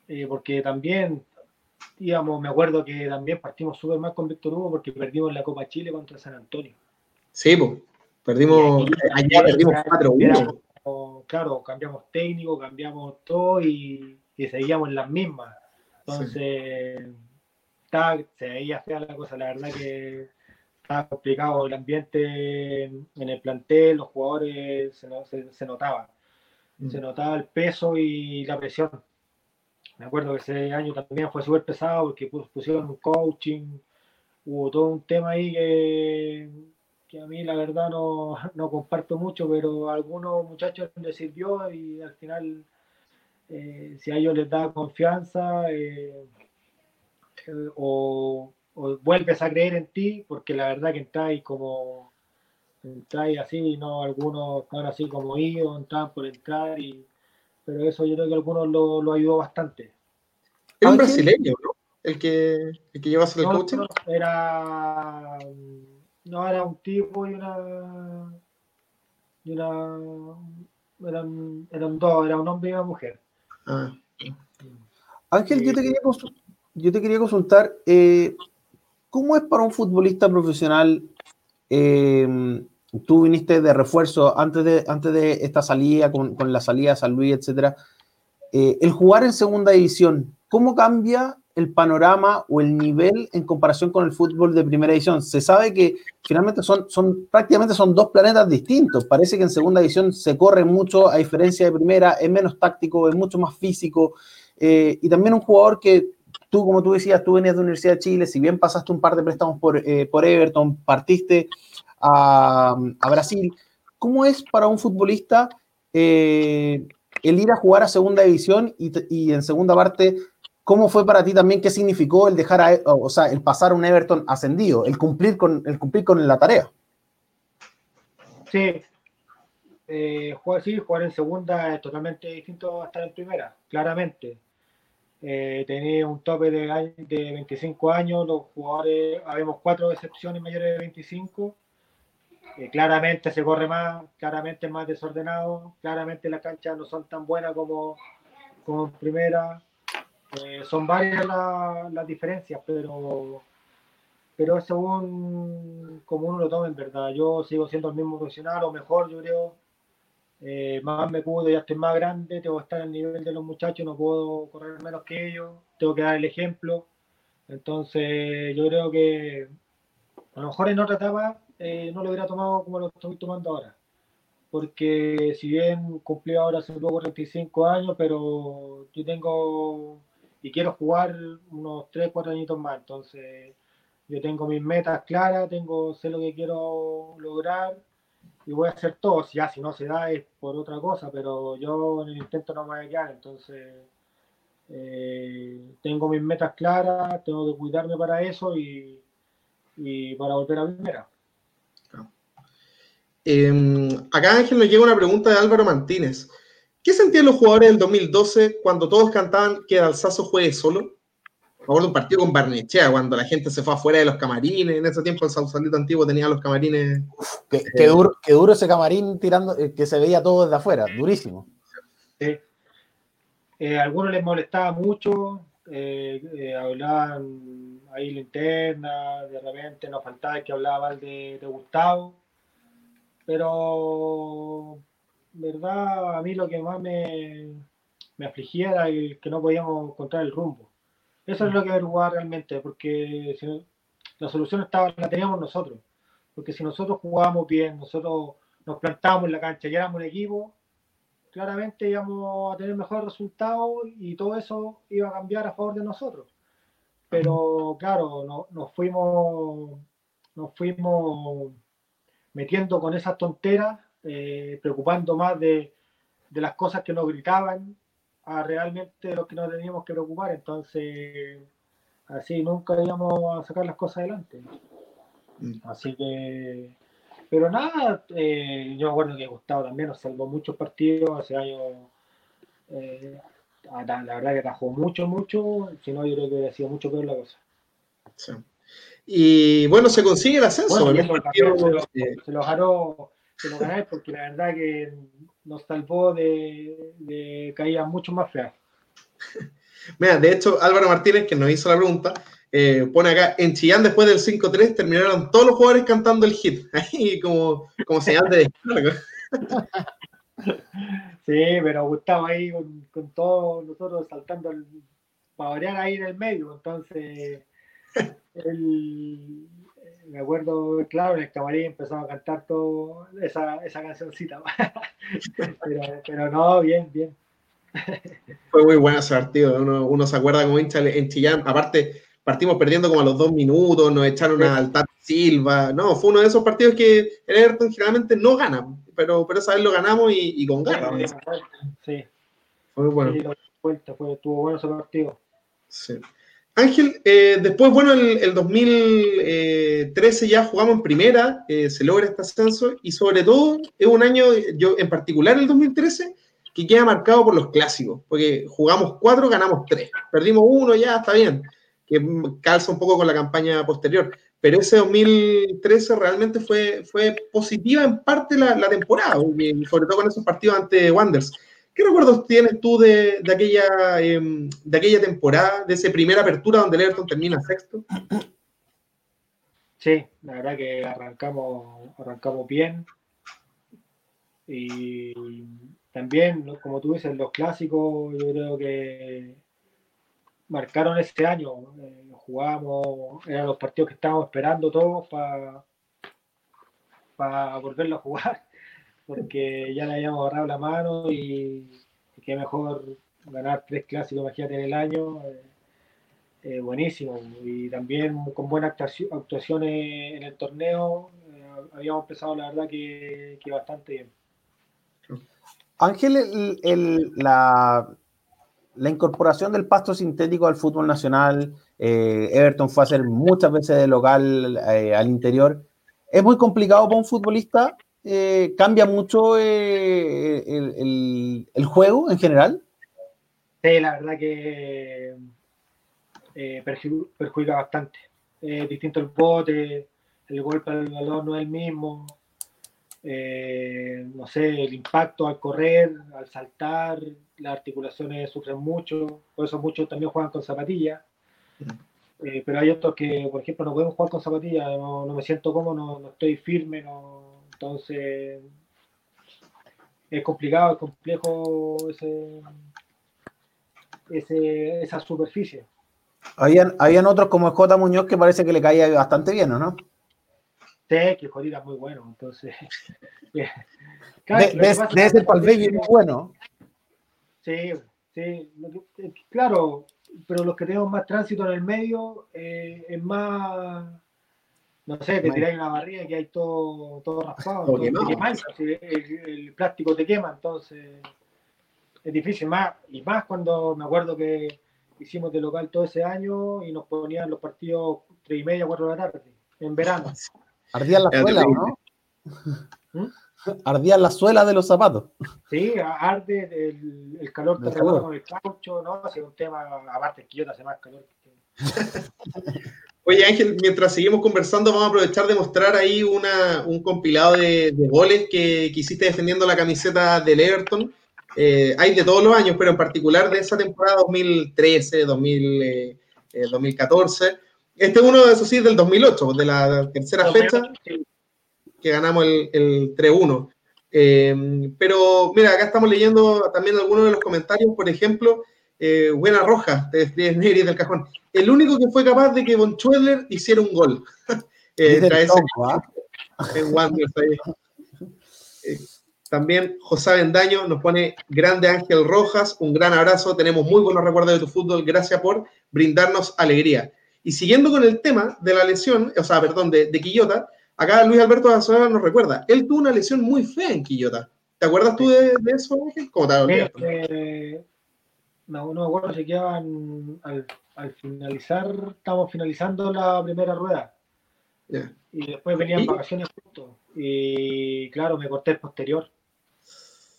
eh, porque también íbamos, me acuerdo que también partimos súper mal con Víctor Hugo porque perdimos la Copa Chile contra San Antonio. Sí, pues, perdimos, allá perdimos 4-1 claro, cambiamos técnico, cambiamos todo y, seguíamos en las mismas. Entonces, se veía fea la cosa, la verdad que estaba complicado el ambiente en el plantel, los jugadores se, se, notaba. Mm. Se notaba el peso y la presión. Me acuerdo que ese año también fue súper pesado porque pusieron un coaching, hubo todo un tema ahí que a mí la verdad no, [LAUGHS] comparto mucho, pero a algunos muchachos les sirvió y al final, eh, si a ellos les da confianza eh, eh, o, vuelves a creer en ti, porque la verdad que entráis como entráis así, no algunos estaban así como ellos, entraban por entrar, y, pero eso yo creo que a algunos lo, ayudó bastante. Era un brasileño, ¿no? El que, el que lleva a hacer el coaching. era no, era un tipo y una. Y una. Eran, eran dos, era un hombre y una mujer. Ah. Ángel, yo te quería, yo te quería consultar. Eh, ¿cómo es para un futbolista profesional? Eh, tú viniste de refuerzo antes de, antes de esta salida, con, la salida de San Luis, etcétera. Eh, el jugar en segunda división, ¿cómo cambia el panorama o el nivel en comparación con el fútbol de primera división? Se sabe que finalmente son, son prácticamente son dos planetas distintos. Parece que en segunda división se corre mucho, a diferencia de primera, es menos táctico, es mucho más físico. Eh, y también un jugador que tú, como tú decías, tú venías de Universidad de Chile, si bien pasaste un par de préstamos por, eh, por Everton, partiste a, Brasil, ¿cómo es para un futbolista eh, el ir a jugar a segunda división y, y, en segunda parte, cómo fue para ti también, qué significó el dejar, a, o sea, el pasar un Everton ascendido, el cumplir con, el cumplir con la tarea? Sí, eh, jugar, sí, jugar en segunda es totalmente distinto a estar en primera, claramente. Eh, tenía un tope de, de 25 años, los jugadores, habemos cuatro excepciones mayores de 25, eh, claramente se corre más, claramente es más desordenado, claramente las canchas no son tan buenas como, como en primera, eh, son varias las diferencias, pero, pero es según como uno lo tome verdad, yo sigo siendo el mismo profesional o mejor yo creo, eh, más me puedo, ya estoy más grande, tengo que estar al nivel de los muchachos, no puedo correr menos que ellos, tengo que dar el ejemplo. Entonces, yo creo que a lo mejor en otra etapa eh, no lo hubiera tomado como lo estoy tomando ahora. Porque si bien cumplí ahora hace poco 35 años, pero yo tengo y quiero jugar unos 3, 4 añitos más. Entonces, yo tengo mis metas claras, tengo, sé lo que quiero lograr y voy a hacer todo. Ya si no se da es por otra cosa, pero yo en el intento no me voy a quedar. Entonces, eh, tengo mis metas claras, tengo que cuidarme para eso y, para volver a primera. Eh, acá Ángel nos llega una pregunta de Álvaro Martínez. ¿Qué sentían los jugadores del 2012 cuando todos cantaban que Alzazo juegue solo? acuerdo un partido con Barnechea, cuando la gente se fue afuera de los camarines. En ese tiempo el Sausalito antiguo tenía los camarines. Qué, eh, duro, qué duro ese camarín tirando, eh, que se veía todo desde afuera, durísimo. Sí. Eh, a algunos les molestaba mucho, hablaban ahí linterna, de repente nos faltaba que hablaban de, de Gustavo, pero verdad a mí lo que más me, me afligía era el que no podíamos encontrar el rumbo eso es lo que averiguar realmente, porque la solución estaba, la teníamos nosotros. Porque si nosotros jugábamos bien, nosotros nos plantábamos en la cancha y éramos un equipo, claramente íbamos a tener mejores resultados y todo eso iba a cambiar a favor de nosotros. Pero claro, no, nos fuimos nos fuimos metiendo con esas tonteras, eh, preocupando más de, de, las cosas que nos gritaban a realmente lo que nos teníamos que preocupar. Entonces, así nunca íbamos a sacar las cosas adelante. Mm. Así que, pero nada, eh, yo me acuerdo que Gustavo también nos salvó muchos partidos hace años. Eh, la verdad que atajó mucho, mucho, si no, yo creo que hubiera sido mucho peor la cosa. Y bueno, se consigue el ascenso. se, lo, ganó, se lo porque la verdad que nos salvó de, de caídas mucho más feas. [LAUGHS] Mira, de hecho, Álvaro Martínez, que nos hizo la pregunta, eh, pone acá, en Chillán después del 5-3 terminaron todos los jugadores cantando el hit, [LAUGHS] ahí como, como señal de descarga. [LAUGHS] Sí, pero Gustavo ahí con, con todos nosotros saltando el, para variar ahí en el medio, entonces él, me acuerdo, claro, en el camarín empezaba a cantar todo esa, esa cancioncita. [LAUGHS] pero, pero no, bien, bien. [LAUGHS] Fue muy bueno ese partido, uno, uno se acuerda como hincha en Chillán, aparte partimos perdiendo como a los dos minutos, nos echaron a Altar Silva, no, fue uno de esos partidos que el Everton generalmente no gana, pero, pero esa vez lo ganamos y, con ganas. Sí, Fue muy bueno. fue, estuvo bueno ese partido. Sí. Ángel, eh, después, bueno, el, el, 2013 ya jugamos en primera, eh, se logra este ascenso y sobre todo es un año, yo en particular el 2013, que queda marcado por los clásicos, porque jugamos cuatro, ganamos tres, perdimos uno, ya está bien, que calza un poco con la campaña posterior, pero ese 2013 realmente fue, fue positiva en parte la, la temporada, sobre todo con esos partidos ante Wanderers. ¿Qué recuerdos tienes tú de, aquella, em, de aquella temporada, de esa primera apertura donde el Everton termina sexto? Sí, la verdad que arrancamos, arrancamos bien. Y también, como tú dices, los clásicos, yo creo que marcaron este año. Eh, jugamos, eran los partidos que estábamos esperando todos para para volverlo a jugar, porque ya le habíamos agarrado la mano y, qué mejor ganar tres clásicos, imagínate, en el año. Eh, eh, buenísimo. Y también con buenas actuaciones en el torneo, habíamos empezado la verdad que, que bastante bien. Ángel, la, la, incorporación del pasto sintético al fútbol nacional, eh, Everton fue a hacer muchas veces de local eh, al interior. ¿Es muy complicado para un futbolista? Eh, ¿Cambia mucho el, el, juego en general? Sí, la verdad que perjudica bastante. distinto el bote, el golpe al balón no es el mismo. Eh, no sé, el impacto al correr, al saltar, las articulaciones sufren mucho, por eso muchos también juegan con zapatillas. Eh, pero hay otros que, por ejemplo, no podemos jugar con zapatillas, no, me siento cómodo, no, estoy firme, no, entonces es complicado, es complejo ese, ese, esa superficie. Habían, habían otros como J. Muñoz que parece que le caía bastante bien, ¿no? Sí, que Jodida es muy bueno, entonces. debe ser para el baby muy bueno. Sí, sí, claro, pero los que tenemos más tránsito en el medio eh, es más. No sé, te tiráis una barriga que hay todo, todo raspado. el, plástico te quema, entonces es difícil. Más, y más cuando me acuerdo que hicimos de local todo ese año y nos ponían los partidos tres y media, cuatro de la tarde, en verano. Ardía la suela, ¿no? ¿Mm? Ardía la suela de los zapatos. Sí, arde el, el calor te calor. con el caucho, ¿no? es un tema, aparte que yo te hace más calor. [LAUGHS] Oye Ángel, mientras seguimos conversando, vamos a aprovechar de mostrar ahí una, un compilado de, goles que, que, hiciste defendiendo la camiseta del Everton. Eh, hay de todos los años, pero en particular de esa temporada 2013, 2000, 2014. Este es uno de esos sí del 2008, de la tercera fecha, que ganamos el, el 3-1. Eh, pero mira, acá estamos leyendo también algunos de los comentarios, por ejemplo, eh, Buena Roja, de, de Neri del Cajón. El único que fue capaz de que Von Schwedler hiciera un gol. [LAUGHS] eh, ¿ah? en eh, también José Bendaño nos pone grande Ángel Rojas, un gran abrazo, tenemos muy buenos recuerdos de tu fútbol, gracias por brindarnos alegría. Y siguiendo con el tema de la lesión, o sea, perdón, de, de Quillota, acá Luis Alberto Azuela nos recuerda, él tuvo una lesión muy fea en Quillota. ¿Te acuerdas tú de, eso, Ángel? ¿Cómo te no, no me acuerdo si quedaban al, al, finalizar, estamos finalizando la primera rueda. Y después venían vacaciones justo. Y claro, me corté el posterior.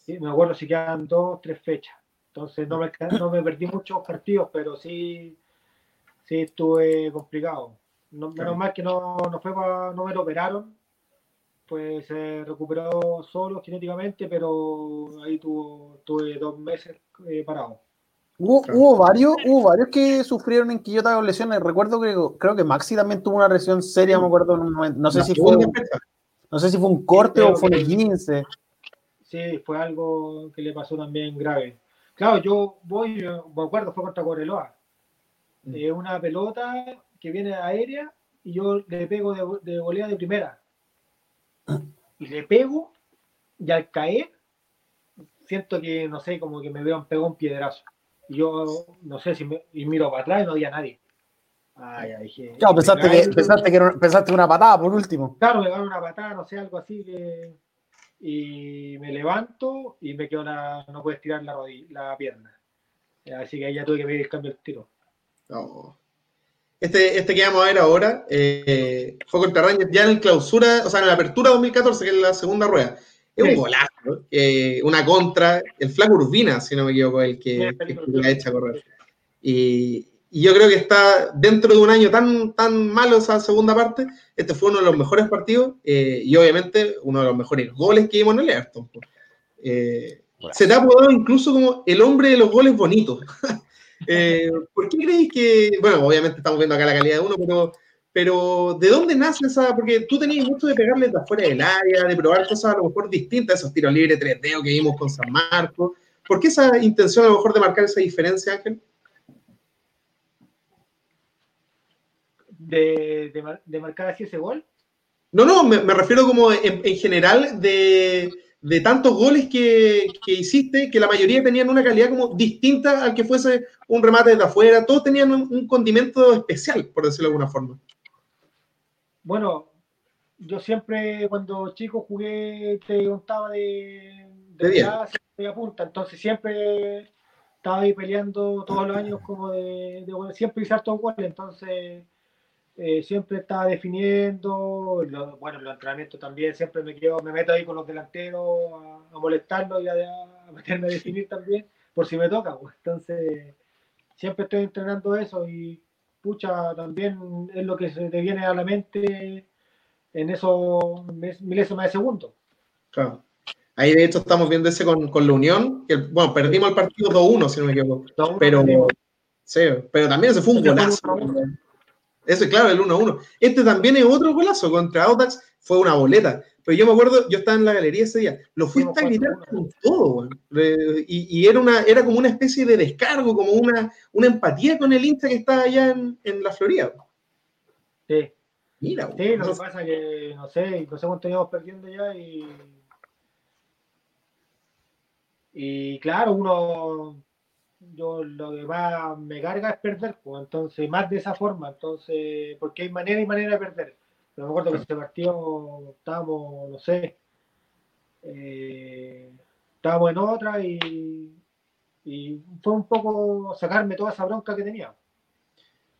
me acuerdo si quedan dos, tres fechas. Entonces no me, no me perdí muchos partidos, pero sí sí estuve complicado. No, menos mal que no, no, fue no me lo operaron, pues se recuperó solo genéticamente, pero ahí tuvo, tuve dos meses eh, parado. Hubo, hubo, varios, hubo varios que sufrieron en Quillota con lesiones. Recuerdo que creo que Maxi también tuvo una lesión seria, me acuerdo No sé si fue un, no sé si fue un corte o fue el 15. Sí, fue algo que le pasó también grave. Claro, yo voy, me acuerdo, fue contra Coreloa es una pelota que viene aérea y yo le pego de, de volea de primera. Y le pego y al caer siento que, no sé, como que me veo, un piedrazo. Yo, no sé si me, y miro para atrás y no había nadie. Ay, dije. Claro, pensaste que, pensaste que pensaste una patada por último. Claro, me una patada, no sé, algo así que. Y me levanto y me quedo la, no puedes tirar la rodilla, la pierna. Así que ahí ya tuve que pedir el cambio del tiro. Este, este que vamos a ver ahora eh, fue contra Rangers ya en clausura, o sea, en la apertura 2014, que es la segunda rueda. Es un golazo, eh, una contra, el flaco Urbina, si no me equivoco, el que, la echa a correr. Y, yo creo que está dentro de un año tan, tan malo esa segunda parte, este fue uno de los mejores partidos eh, y obviamente uno de los mejores goles que vimos en el Everton. se te ha apodado incluso como el hombre de los goles bonitos. [LAUGHS] Eh, ¿Por qué creéis que, bueno, obviamente estamos viendo acá la calidad de uno, pero, pero ¿de dónde nace esa? Porque tú tenías mucho de pegarle de afuera del área, de probar cosas a lo mejor distintas, esos tiros libres 3D que vimos con San Marcos. ¿Por qué esa intención a lo mejor de marcar esa diferencia, Ángel? ¿De, de, marcar así ese gol? No, no, me, refiero como en, general de, tantos goles que, hiciste, que la mayoría tenían una calidad como distinta al que fuese un remate de afuera, todos tenían un, condimento especial, por decirlo de alguna forma. Bueno, yo siempre cuando chico jugué, te contaba de, de, de punta, entonces siempre estaba ahí peleando todos los años como de, de siempre hice hartos goles, entonces eh, siempre estaba definiendo, bueno, los entrenamientos también, siempre me quedo, me meto ahí con los delanteros a, molestarlos y a, meterme a definir también, por si me toca, pues. entonces siempre estoy entrenando eso y pucha, también es lo que se te viene a la mente en esos milésimas de segundo. Claro. Ahí de hecho estamos viendo ese con, con la Unión, que bueno, perdimos el partido 2-1, si no me equivoco, pero, sí, pero también se fue un golazo. Ese, claro, el 1-1. Este también es otro golazo contra Audax, fue una boleta. Pero yo me acuerdo, yo estaba en la galería ese día, lo fuiste a gritar con todo, y, y, era, una, era como una especie de descargo, como una, una empatía con el hincha que estaba allá en, en la Florida. Sí. Mira, sí, lo que pasa es que, no sé, no sé cuánto íbamos perdiendo ya y. Y claro, uno yo lo que más me carga es perder, pues, entonces, más de esa forma, entonces, porque hay manera y manera de perder. Pero me acuerdo que ese partido estábamos, no sé, eh, estábamos en otra y, y, fue un poco sacarme toda esa bronca que tenía.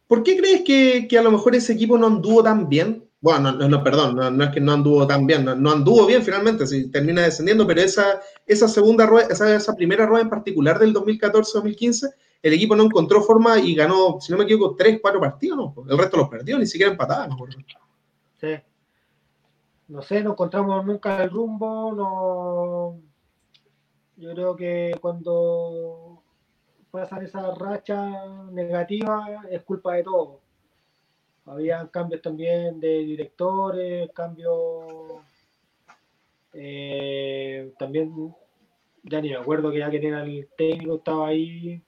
¿Por qué crees que, que a lo mejor ese equipo no anduvo tan bien? bueno, no, no perdón, no, es que no anduvo tan bien, no, anduvo bien finalmente, si termina descendiendo, pero esa, esa segunda rueda, esa, primera rueda en particular del 2014-2015, el equipo no encontró forma y ganó, si no me equivoco, tres, cuatro partidos, ¿no? El resto los perdió, ni siquiera empataban. ¿no? Sí. No sé, no encontramos nunca el rumbo, no... Yo creo que cuando pasan esas rachas negativas es culpa de todo había cambios también de directores, cambios eh, también, ya ni me acuerdo que ya que era el técnico, estaba ahí.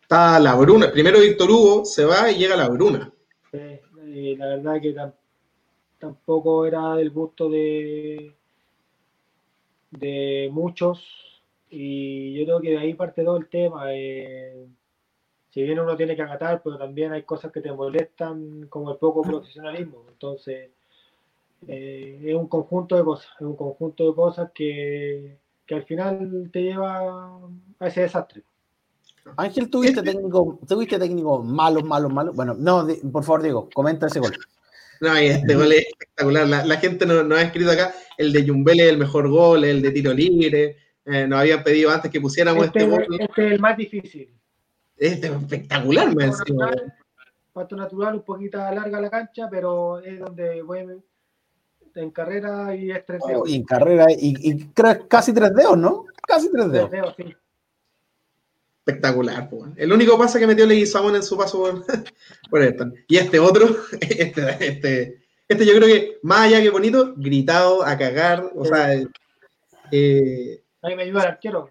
Está la Bruna, primero Víctor Hugo se va y llega la Bruna. Sí, la verdad que tampoco era del gusto de, de muchos y yo creo que de ahí parte todo el tema. Eh, si bien uno tiene que acatar, pero también hay cosas que te molestan, como el poco profesionalismo. Entonces, eh, es un conjunto de cosas, es un conjunto de cosas que, al final te lleva a ese desastre. Ángel, ¿tuviste técnico, tuviste técnico malos, malos, malos? Bueno, no, por favor, Diego, comenta ese gol. No, este gol es espectacular. La, gente nos no ha escrito acá el de Jumbel es el mejor gol, el de tiro libre. Eh, nos habían pedido antes que pusiéramos este, este gol. Este es el más difícil. Es espectacular, me Pato natural, un poquito larga la cancha, pero es donde voy en carrera y es tres dedos. y en carrera, y, casi tres dedos, ¿no? Casi tres dedos. sí. Espectacular, pues. El único pase que metió Leguizamón en su paso [LAUGHS] por, por esto. Y este otro, [LAUGHS] este, este, este yo creo que, más allá que bonito, gritado a cagar, o sea. Eh, Ahí me ayuda el arquero.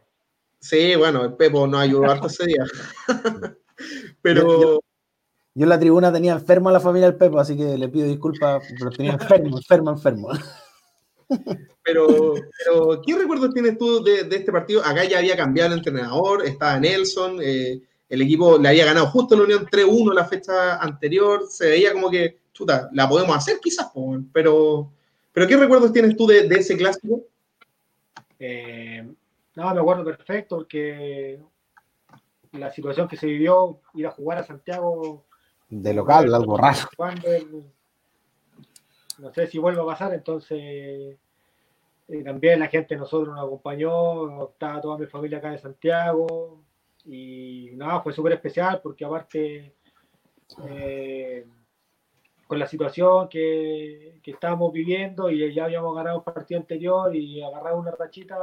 Sí, bueno, el Pepo nos ayudó [LAUGHS] harto ese día. [LAUGHS] pero. Yo, en la tribuna tenía enfermo a la familia del Pepo, así que le pido disculpas, pero tenía enfermo, enfermo, enfermo. Pero, pero, ¿qué recuerdos tienes tú de, este partido? Acá ya había cambiado el entrenador, estaba Nelson, eh, el equipo le había ganado justo la Unión 3-1 la fecha anterior, se veía como que, chuta, la podemos hacer quizás, pero, pero ¿qué recuerdos tienes tú de, de ese clásico? Eh, no, me acuerdo perfecto porque la situación que se vivió, ir a jugar a Santiago. De local, algo raro. no sé si vuelve a pasar, entonces eh, también la gente de nosotros nos acompañó, estaba toda mi familia acá de Santiago y nada, fue súper especial porque aparte eh, con la situación que, que estábamos viviendo y ya habíamos ganado un partido anterior y agarrado una rachita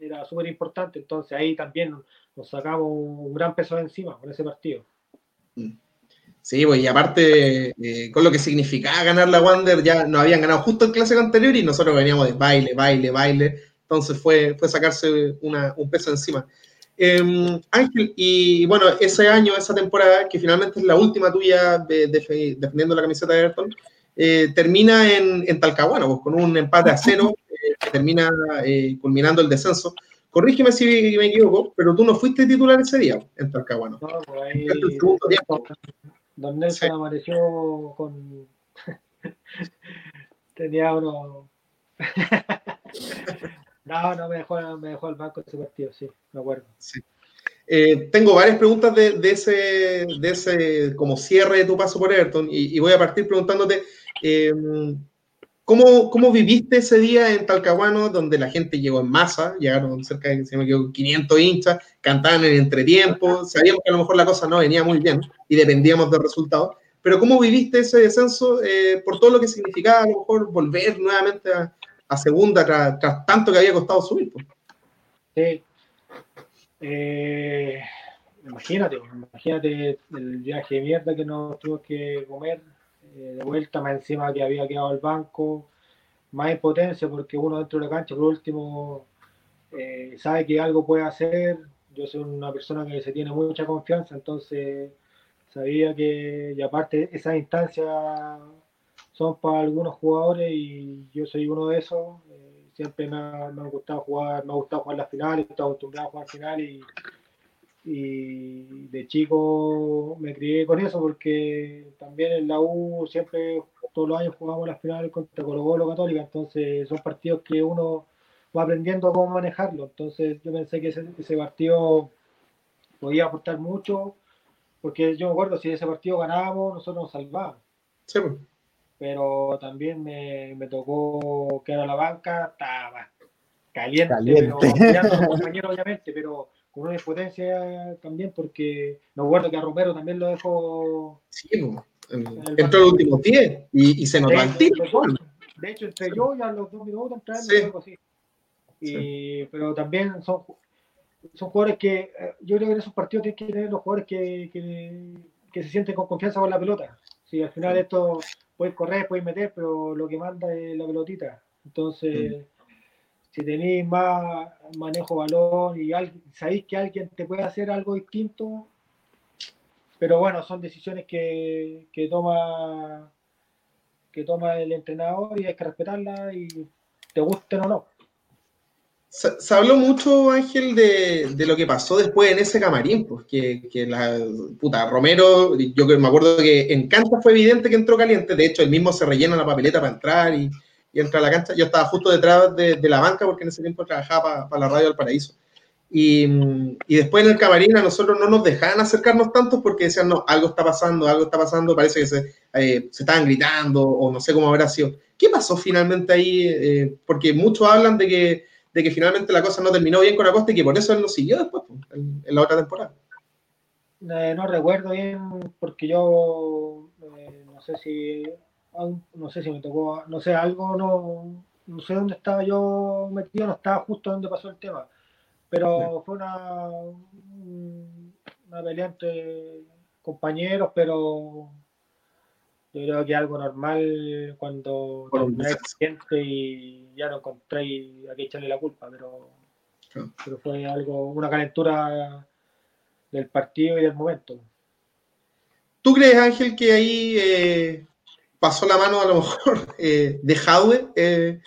era súper importante, entonces ahí también nos sacamos un gran peso de encima con ese partido. Mm. Sí, pues y aparte, eh, con lo que significaba ganar la Wander, ya nos habían ganado justo el clásico anterior y nosotros veníamos de baile, baile, baile. Entonces fue, fue sacarse un peso encima. Em, Ángel, y bueno, ese año, esa temporada, que finalmente es la última tuya defendiendo la camiseta de Everton, eh, termina en, en Talcahuano, pues, con un empate a cero, [LAUGHS] eh, que termina culminando el descenso. Corrígeme si me equivoco, pero tú no fuiste titular ese día en Talcahuano. No, pues ahí, Don Nelson apareció con. [LAUGHS] Tenía uno. [LAUGHS] no, no, me dejó, me dejó al banco ese partido, sí, me acuerdo. Eh, tengo varias preguntas de, ese, de ese como cierre de tu paso por Everton y, voy a partir preguntándote em, ¿cómo, ¿cómo, viviste ese día en Talcahuano donde la gente llegó en masa, llegaron cerca de 500 hinchas, cantaban en entretiempo, sabíamos que a lo mejor la cosa no venía muy bien, y dependíamos del resultado. Pero ¿cómo viviste ese descenso eh, por todo lo que significaba a lo mejor volver nuevamente a, segunda tras, tanto que había costado subir? Sí. Eh, imagínate, imagínate el viaje de mierda que nos tuvimos que comer eh, de vuelta, más encima que había quedado el banco, más impotencia porque uno dentro de la cancha por último sabe que algo puede hacer. Yo soy una persona que se tiene mucha confianza, entonces sabía que, y aparte, esas instancias son para algunos jugadores y yo soy uno de esos. Eh, siempre me ha, gustado jugar, me ha gustado jugar las finales, estoy acostumbrado a jugar finales y, y de chico me crié con eso porque también en la U siempre todos los años jugamos las finales contra Colo Colo Católica, entonces son partidos que uno va aprendiendo cómo manejarlo. Entonces yo pensé que ese, ese partido podía aportar mucho porque yo me acuerdo, si ese partido ganábamos, nosotros nos salvábamos. Sí. Pero también me, me tocó quedar a la banca, estaba caliente, caliente. pero [LAUGHS] compañero obviamente, pero con una impotencia también, porque me acuerdo que a Romero también lo dejó. Sí, pues. entró el último 10 y, y, se nos va el tiro. De hecho, entre yo y a los dos minutos entré sí. algo así. Y, Pero también son son jugadores que eh, yo creo que en esos partidos tienen que tener los jugadores que, que, se sienten con confianza con la pelota. Si al final esto puedes correr, puedes meter, pero lo que manda es la pelotita. Entonces, si tenéis más manejo balón y sabéis que alguien te puede hacer algo distinto, pero bueno, son decisiones que, que toma que toma el entrenador y hay que respetarla y te gusten o no. Se, habló mucho, Ángel, de, de, lo que pasó después en ese camarín, pues que, que, la puta Romero, yo me acuerdo que en cancha fue evidente que entró caliente, de hecho, él mismo se rellena la papeleta para entrar y, y entra a la cancha. Yo estaba justo detrás de, de la banca porque en ese tiempo trabajaba para la radio del Paraíso. Y, y, después en el camarín a nosotros no nos dejaban acercarnos tanto porque decían, no, algo está pasando, algo está pasando, parece que se, eh, se estaban gritando o no sé cómo habrá sido. ¿Qué pasó finalmente ahí? Eh, porque muchos hablan de que de que finalmente la cosa no terminó bien con Acosta y que por eso él no siguió después, en, la otra temporada. Eh, no recuerdo bien porque yo eh, no sé si no sé si me tocó, no sé, algo no, no sé dónde estaba yo metido, no estaba justo donde pasó el tema, pero fue una, una pelea entre compañeros, pero yo creo que es algo normal cuando termináis gente y ya no encontráis a qué echarle la culpa, pero, pero fue algo, una calentura del partido y del momento. ¿Tú crees, Ángel, que ahí eh, pasó la mano a lo mejor [LAUGHS] eh, de Jaude eh,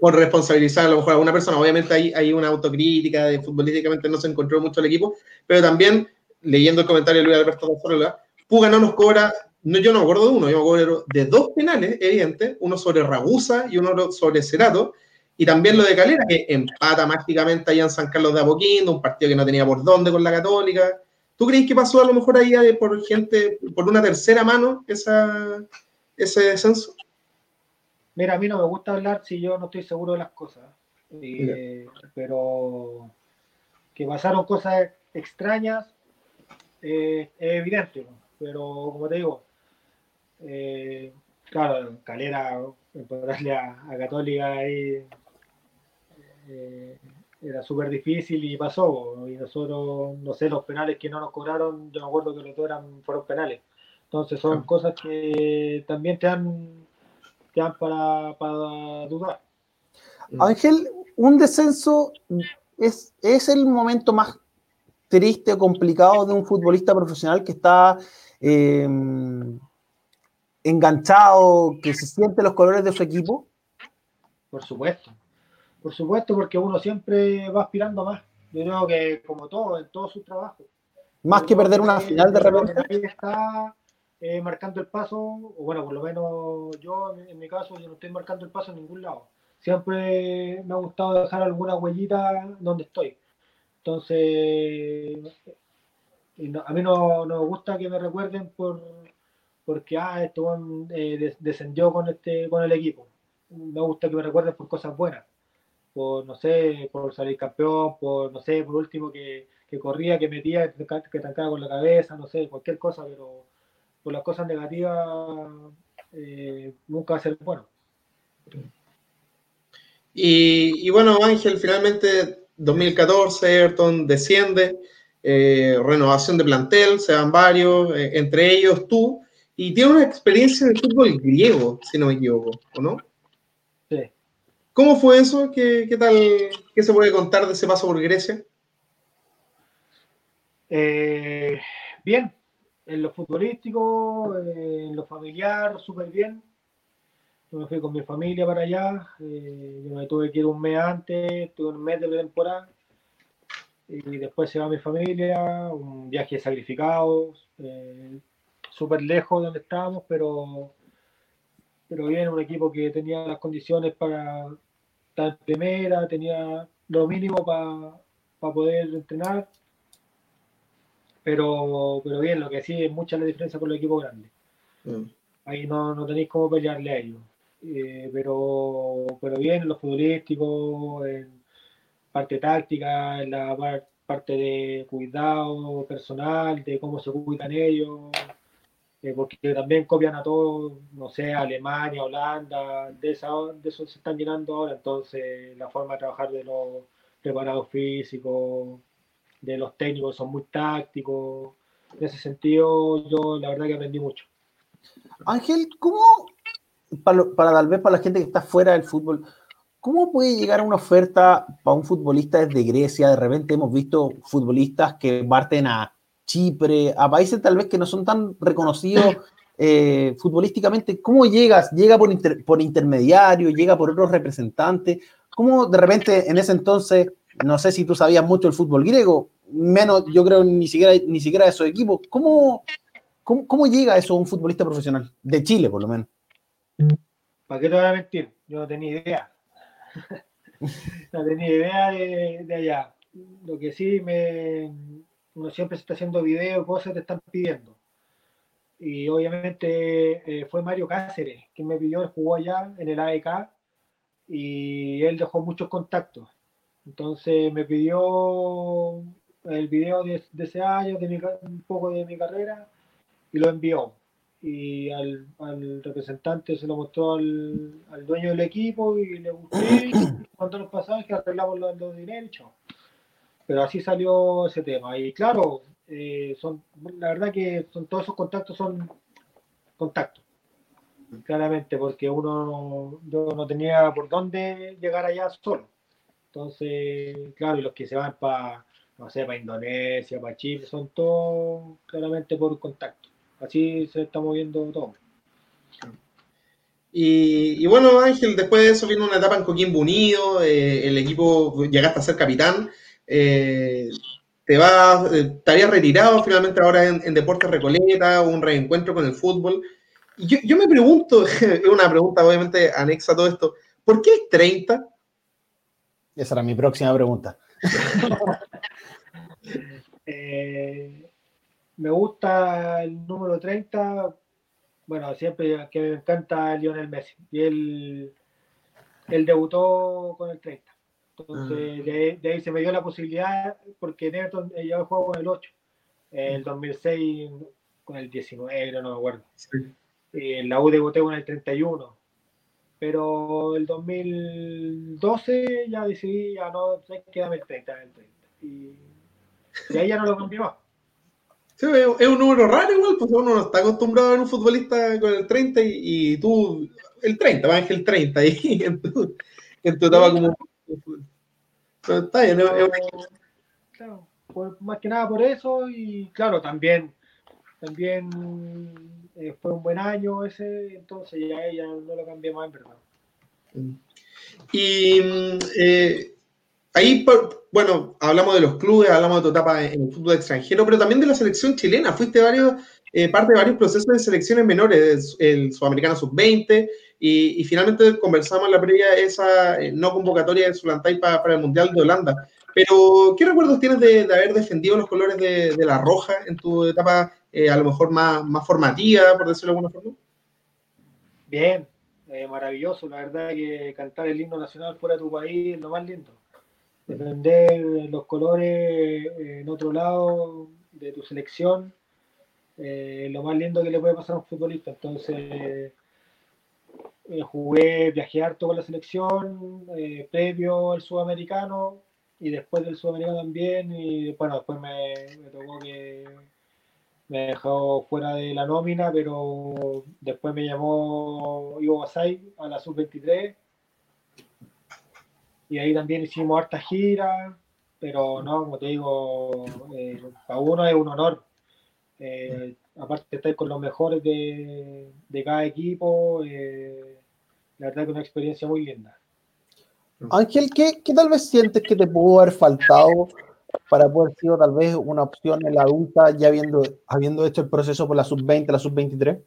por responsabilizar a lo mejor a una persona? Obviamente hay, hay una autocrítica de futbolísticamente no se encontró mucho el equipo, pero también, leyendo el comentario de Luis Alberto González, Puga no nos cobra no, yo no me acuerdo de uno, yo me acuerdo de dos penales, evidente, uno sobre Ragusa y uno sobre Cerato, y también lo de Calera, que empata mágicamente allá en San Carlos de Apoquindo, un partido que no tenía por dónde con la Católica. ¿Tú crees que pasó a lo mejor ahí por gente, por una tercera mano, esa, ese descenso? Mira, a mí no me gusta hablar si yo no estoy seguro de las cosas, eh, pero que pasaron cosas extrañas eh, es evidente, pero como te digo, eh, claro, Calera, darle a, a Católica ahí eh, era súper difícil y pasó. Y nosotros, no sé, los penales que no nos cobraron, yo me acuerdo que los dos eran, fueron penales. Entonces son cosas que también te dan, te dan para, para dudar. Ángel, un descenso es, es el momento más triste o complicado de un futbolista profesional que está eh, enganchado, que se siente los colores de su equipo? Por supuesto, por supuesto, porque uno siempre va aspirando más. Yo creo que como todo, en todos sus trabajos. Más que perder una final de repente. Está eh, marcando el paso, o bueno, por lo menos yo, en mi caso, yo no estoy marcando el paso en ningún lado. Siempre me ha gustado dejar alguna huellita donde estoy. Entonces, a mí no, no me gusta que me recuerden por porque ah, esto eh, descendió con este con el equipo. Me gusta que me recuerden por cosas buenas, por no sé, por salir campeón, por no sé, por último que, que corría, que metía, que, que tancaba con la cabeza, no sé, cualquier cosa, pero por las cosas negativas eh, nunca va a ser bueno. Y, y, bueno, Ángel, finalmente 2014, Ayrton desciende, eh, renovación de plantel, se van varios, eh, entre ellos tú, y tiene una experiencia de fútbol griego, si no me equivoco, ¿o no? Sí. ¿Cómo fue eso? ¿Qué, qué tal? ¿Qué se puede contar de ese paso por Grecia? Eh, bien, en lo futbolístico, en lo familiar, súper bien. Yo me fui con mi familia para allá, eh, yo me tuve que ir un mes antes, tuve un mes de temporada, y después se va mi familia, un viaje sacrificado, eh, súper lejos de donde estábamos, pero, pero bien, un equipo que tenía las condiciones para estar en primera, tenía lo mínimo para poder entrenar, pero, pero bien, lo que sí es mucha la diferencia con los equipos grandes. Mm. Ahí no, no tenéis cómo pelearle a ellos. Eh, pero, pero bien, en lo futbolístico, en parte táctica, en la parte de cuidado personal, de cómo se cuidan ellos, eh, porque también copian a todos, no sé, Alemania, Holanda, de, esa, de eso se están llenando ahora, entonces la forma de trabajar de los preparados físicos, de los técnicos son muy tácticos, en ese sentido yo la verdad que aprendí mucho. Ángel, ¿cómo, para, para tal vez para la gente que está fuera del fútbol, ¿Cómo puede llegar una oferta para un futbolista desde Grecia? De repente hemos visto futbolistas que parten a Chipre, a países tal vez que no son tan reconocidos [LAUGHS] eh, futbolísticamente. ¿Cómo llegas? ¿Llega por, por intermediario? ¿Llega por otros representantes? ¿Cómo de repente en ese entonces, no sé si tú sabías mucho el fútbol griego, menos yo creo ni siquiera, ni siquiera de esos equipos, ¿cómo, cómo, cómo llega eso a un futbolista profesional? De Chile, por lo menos. ¿Para qué te voy a mentir? Yo no tenía idea. [LAUGHS] no tenía idea de, de allá. Lo que sí me, uno siempre se está haciendo videos, cosas te están pidiendo. Y obviamente eh, fue Mario Cáceres quien me pidió, él jugó allá en el AEK y él dejó muchos contactos. Entonces me pidió el video de, ese año, de un poco de mi carrera, y lo envió. Y al, representante se lo mostró al, dueño del equipo y le gustó. cuando los pasajes que arreglamos los, los dineros pero así salió ese tema. Y claro, eh, son, la verdad que son, todos esos contactos son contactos, claramente, porque uno yo no tenía por dónde llegar allá solo. Entonces, claro, y los que se van para, no sé, para Indonesia, para Chile, son todos claramente por contacto. Así se está moviendo todo. Y, bueno, Ángel, después de eso vino una etapa en Coquimbo Unido, eh, el equipo llegaste a ser capitán. Eh, te vas, eh, te habías retirado finalmente ahora en, Deportes Recoleta, un reencuentro con el fútbol. Y yo, yo me pregunto, [LAUGHS] es una pregunta obviamente anexa a todo esto, ¿por qué 30? Esa era mi próxima pregunta. [LAUGHS] Eh, me gusta el número 30, bueno, siempre que me encanta Lionel Messi. Y él, él debutó con el 30. Entonces, ah. de, ahí se me dio la posibilidad, porque en Everton eh, yo juego con el 8, el 2006 con el 19, no me acuerdo. En la U debuté con el 31. Pero el 2012 ya decidí, ya no, quédame el 30, el 30. Y, ahí ya no lo cambié más. es un número raro igual, pues uno no está acostumbrado a ver un futbolista con el 30 y, tú, el 30, va el 30 ahí [LAUGHS] en tu, en tu etapa como... Pero está bien, claro, más que nada por eso y claro, también, también eh, fue un buen año ese, entonces ya, ella no lo cambié más en verdad. Y eh, ahí, bueno, hablamos de los clubes, hablamos de tu etapa en el fútbol extranjero, pero también de la selección chilena. Fuiste varios, eh, parte de varios procesos de selecciones menores, el Sudamericano Sub-20, y, finalmente conversamos en la previa esa eh, no convocatoria de Zulantay para, para el Mundial de Holanda. Pero, ¿qué recuerdos tienes de, haber defendido los colores de, la Roja en tu etapa a lo mejor más, formativa, por decirlo de alguna forma? Bien, eh, maravilloso, la verdad que cantar el himno nacional fuera de tu país es lo más lindo. Defender los colores eh, en otro lado de tu selección eh, lo más lindo que le puede pasar a un futbolista. Entonces, jugué, viajé harto con la selección, previo al sudamericano y después del sudamericano también. Y bueno, después me tocó que me dejó fuera de la nómina, pero después me llamó Ivo Basay a la sub-23 y ahí también hicimos harta gira, pero no, como te digo, eh, para uno es un honor. Eh, aparte de estar con los mejores de, cada equipo, eh, la verdad que es una experiencia muy linda. Ángel, ¿qué, ¿qué, tal vez sientes que te pudo haber faltado para poder ser tal vez una opción en la adulta, ya habiendo, habiendo hecho el proceso por la sub-20, la sub-23?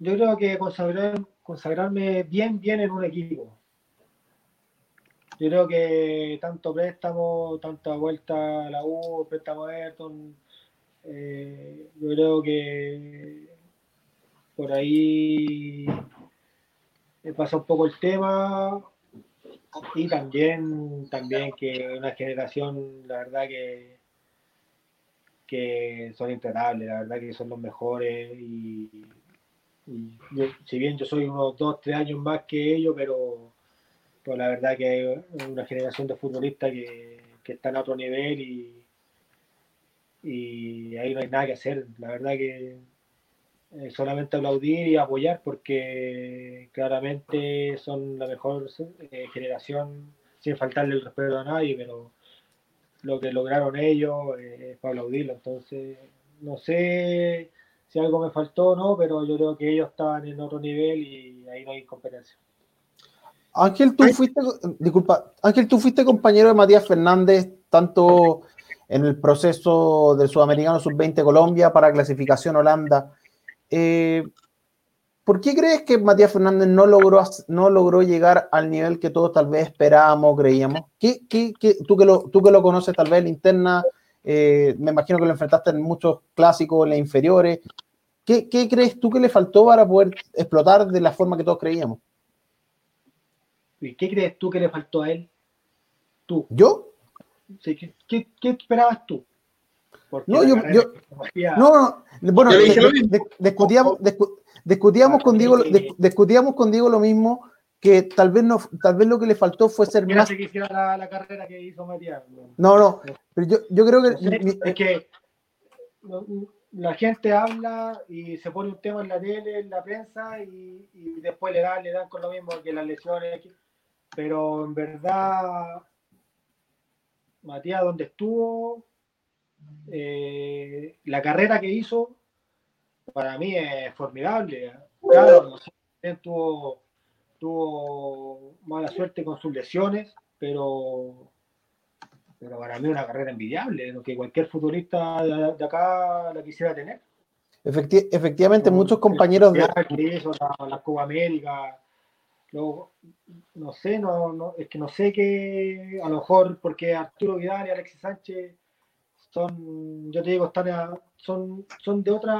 Yo creo que consagrar, consagrarme bien, bien en un equipo. Yo creo que tanto préstamo, tanta vuelta a la U, préstamo a Ayrton, eh, yo creo que por ahí pasa un poco el tema. Y también, también que una generación, la verdad que, que son intratables, la verdad que son los mejores. Y, si bien yo soy unos dos, tres años más que ellos, pero, la verdad que es una generación de futbolistas que, que están a otro nivel y, y ahí no hay nada que hacer. La verdad que eh, solamente aplaudir y apoyar porque claramente son la mejor eh, generación sin faltarle el respeto a nadie, pero lo que lograron ellos eh, es para aplaudirlo. Entonces, no sé si algo me faltó o no, pero yo creo que ellos estaban en otro nivel y ahí no hay competencia. Ángel, tú fuiste, disculpa, Ángel, tú fuiste compañero de Matías Fernández tanto en el proceso del Sudamericano Sub-20 Colombia para clasificación Holanda. Eh, ¿Por qué crees que Matías Fernández no logró, no logró llegar al nivel que todos tal vez esperábamos, creíamos? ¿Qué, qué, tú, que lo, tú que lo conoces tal vez interna, eh, me imagino que lo enfrentaste en muchos clásicos, en las inferiores. ¿Qué, ¿Qué, crees tú que le faltó para poder explotar de la forma que todos creíamos? ¿Y qué crees tú que le faltó a él? ¿Tú? ¿Yo? ¿Qué, qué, esperabas tú? no, yo, no, no, bueno, discutíamos, discutíamos, con Diego, discutíamos con Diego lo mismo que tal vez no, tal vez lo que le faltó fue ser más. Que la, la, carrera que hizo Matías. No, no, pero yo, yo creo que. es que la gente habla y se pone un tema en la tele, en la prensa, y, y después le dan, le dan con lo mismo que las lesiones. Pero en verdad, Matías, donde estuvo, eh, la carrera que hizo, para mí es formidable. Claro, tuvo, tuvo mala suerte con sus lesiones, pero, pero para mí es una carrera envidiable, lo que cualquier futbolista de, acá la quisiera tener. efectivamente, muchos compañeros de... la, la Copa América, no sé, no, no, es que no sé qué, a lo mejor porque Arturo Vidal y Alexis Sánchez son, yo te digo, están son, son de otra,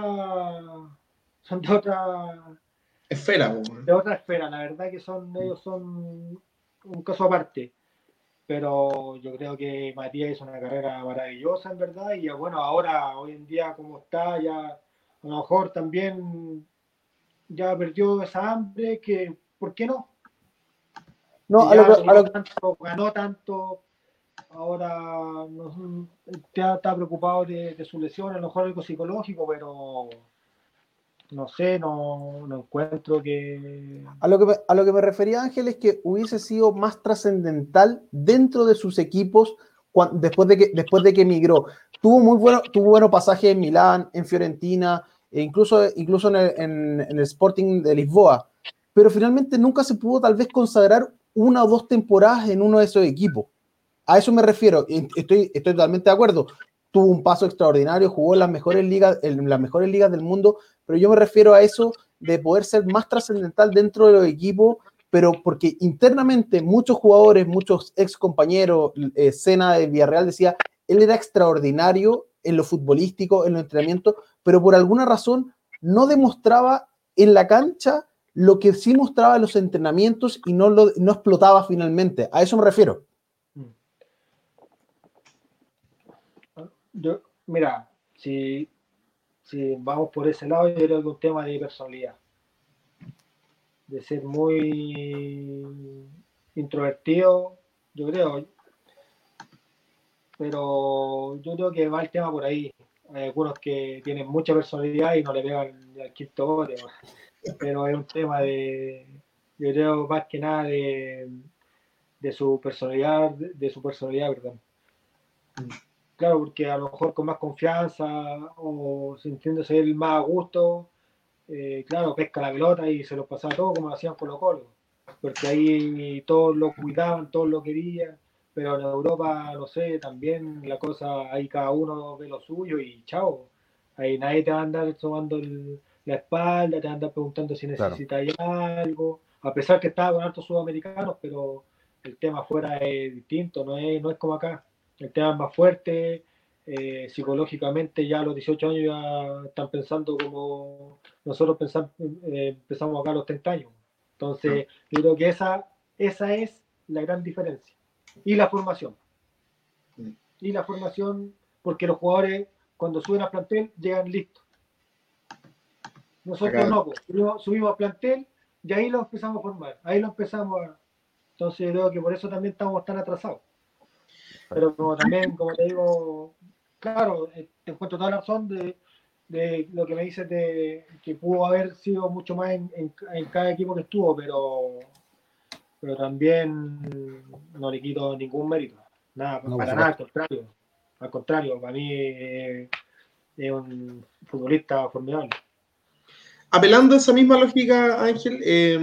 son de otra esfera, de otra esfera, la verdad que son, ellos son un caso aparte. Pero yo creo que Matías hizo una carrera maravillosa, en verdad, y bueno, ahora, hoy en día, como está, ya a lo mejor también ya perdió esa hambre que, ¿por qué no? No, a lo, Tanto, ganó tanto, ahora no, está, preocupado de, su lesión, a lo mejor algo psicológico, pero no sé, no, encuentro que... A lo que, me, a lo que me refería Ángel es que hubiese sido más trascendental dentro de sus equipos después, de que, después de que emigró. Tuvo muy bueno, tuvo buenos pasajes en Milán, en Fiorentina, e incluso, incluso en el, en el Sporting de Lisboa, pero finalmente nunca se pudo tal vez consagrar una o dos temporadas en uno de esos equipos. A eso me refiero, estoy, estoy totalmente de acuerdo. Tuvo un paso extraordinario, jugó en las mejores ligas, las mejores ligas del mundo, pero yo me refiero a eso de poder ser más trascendental dentro de los equipos, pero porque internamente muchos jugadores, muchos ex compañeros, eh, de Villarreal decía, él era extraordinario en lo futbolístico, en los entrenamientos, pero por alguna razón no demostraba en la cancha lo que sí mostraba en los entrenamientos y no, lo, no explotaba finalmente. A eso me refiero. Yo, mira, si, si vamos por ese lado, yo creo que es un tema de personalidad. De ser muy introvertido, yo creo. Pero yo creo que va el tema por ahí. Hay algunos que tienen mucha personalidad y no le pegan al quinto gol, pero es un tema de, yo creo más que nada de, de su personalidad, de, su personalidad, perdón. Claro, porque a lo mejor con más confianza o sintiéndose él más a gusto, eh, claro, pesca la pelota y se lo pasaba todo como lo hacían con los Colo. Porque ahí todos lo cuidaban, todos lo querían, pero en Europa, no sé, también la cosa, ahí cada uno ve lo suyo y chao. Ahí nadie te va a andar tomando la espalda, te va a andar preguntando si necesitas algo, a pesar que estaba con altos sudamericanos, pero el tema afuera es distinto, no es, no es como acá el tema más fuerte, eh, psicológicamente ya a los 18 años ya están pensando como nosotros pensamos, eh, empezamos acá a los 30 años. Entonces, yo creo que esa, esa es la gran diferencia. Y la formación. Y la formación, porque los jugadores cuando suben a plantel llegan listos. Nosotros no, pues, subimos, subimos, a plantel y ahí lo empezamos a formar, ahí lo empezamos a... Entonces yo creo que por eso también estamos tan atrasados. Pero como también, como te digo, claro, eh, te encuentro toda la razón de, de lo que me dices de que pudo haber sido mucho más en, en, cada equipo que estuvo, pero, pero también no le quito ningún mérito. Nada, para nada, al contrario. Al contrario, para mí es un futbolista formidable. Apelando a esa misma lógica, Ángel, eh,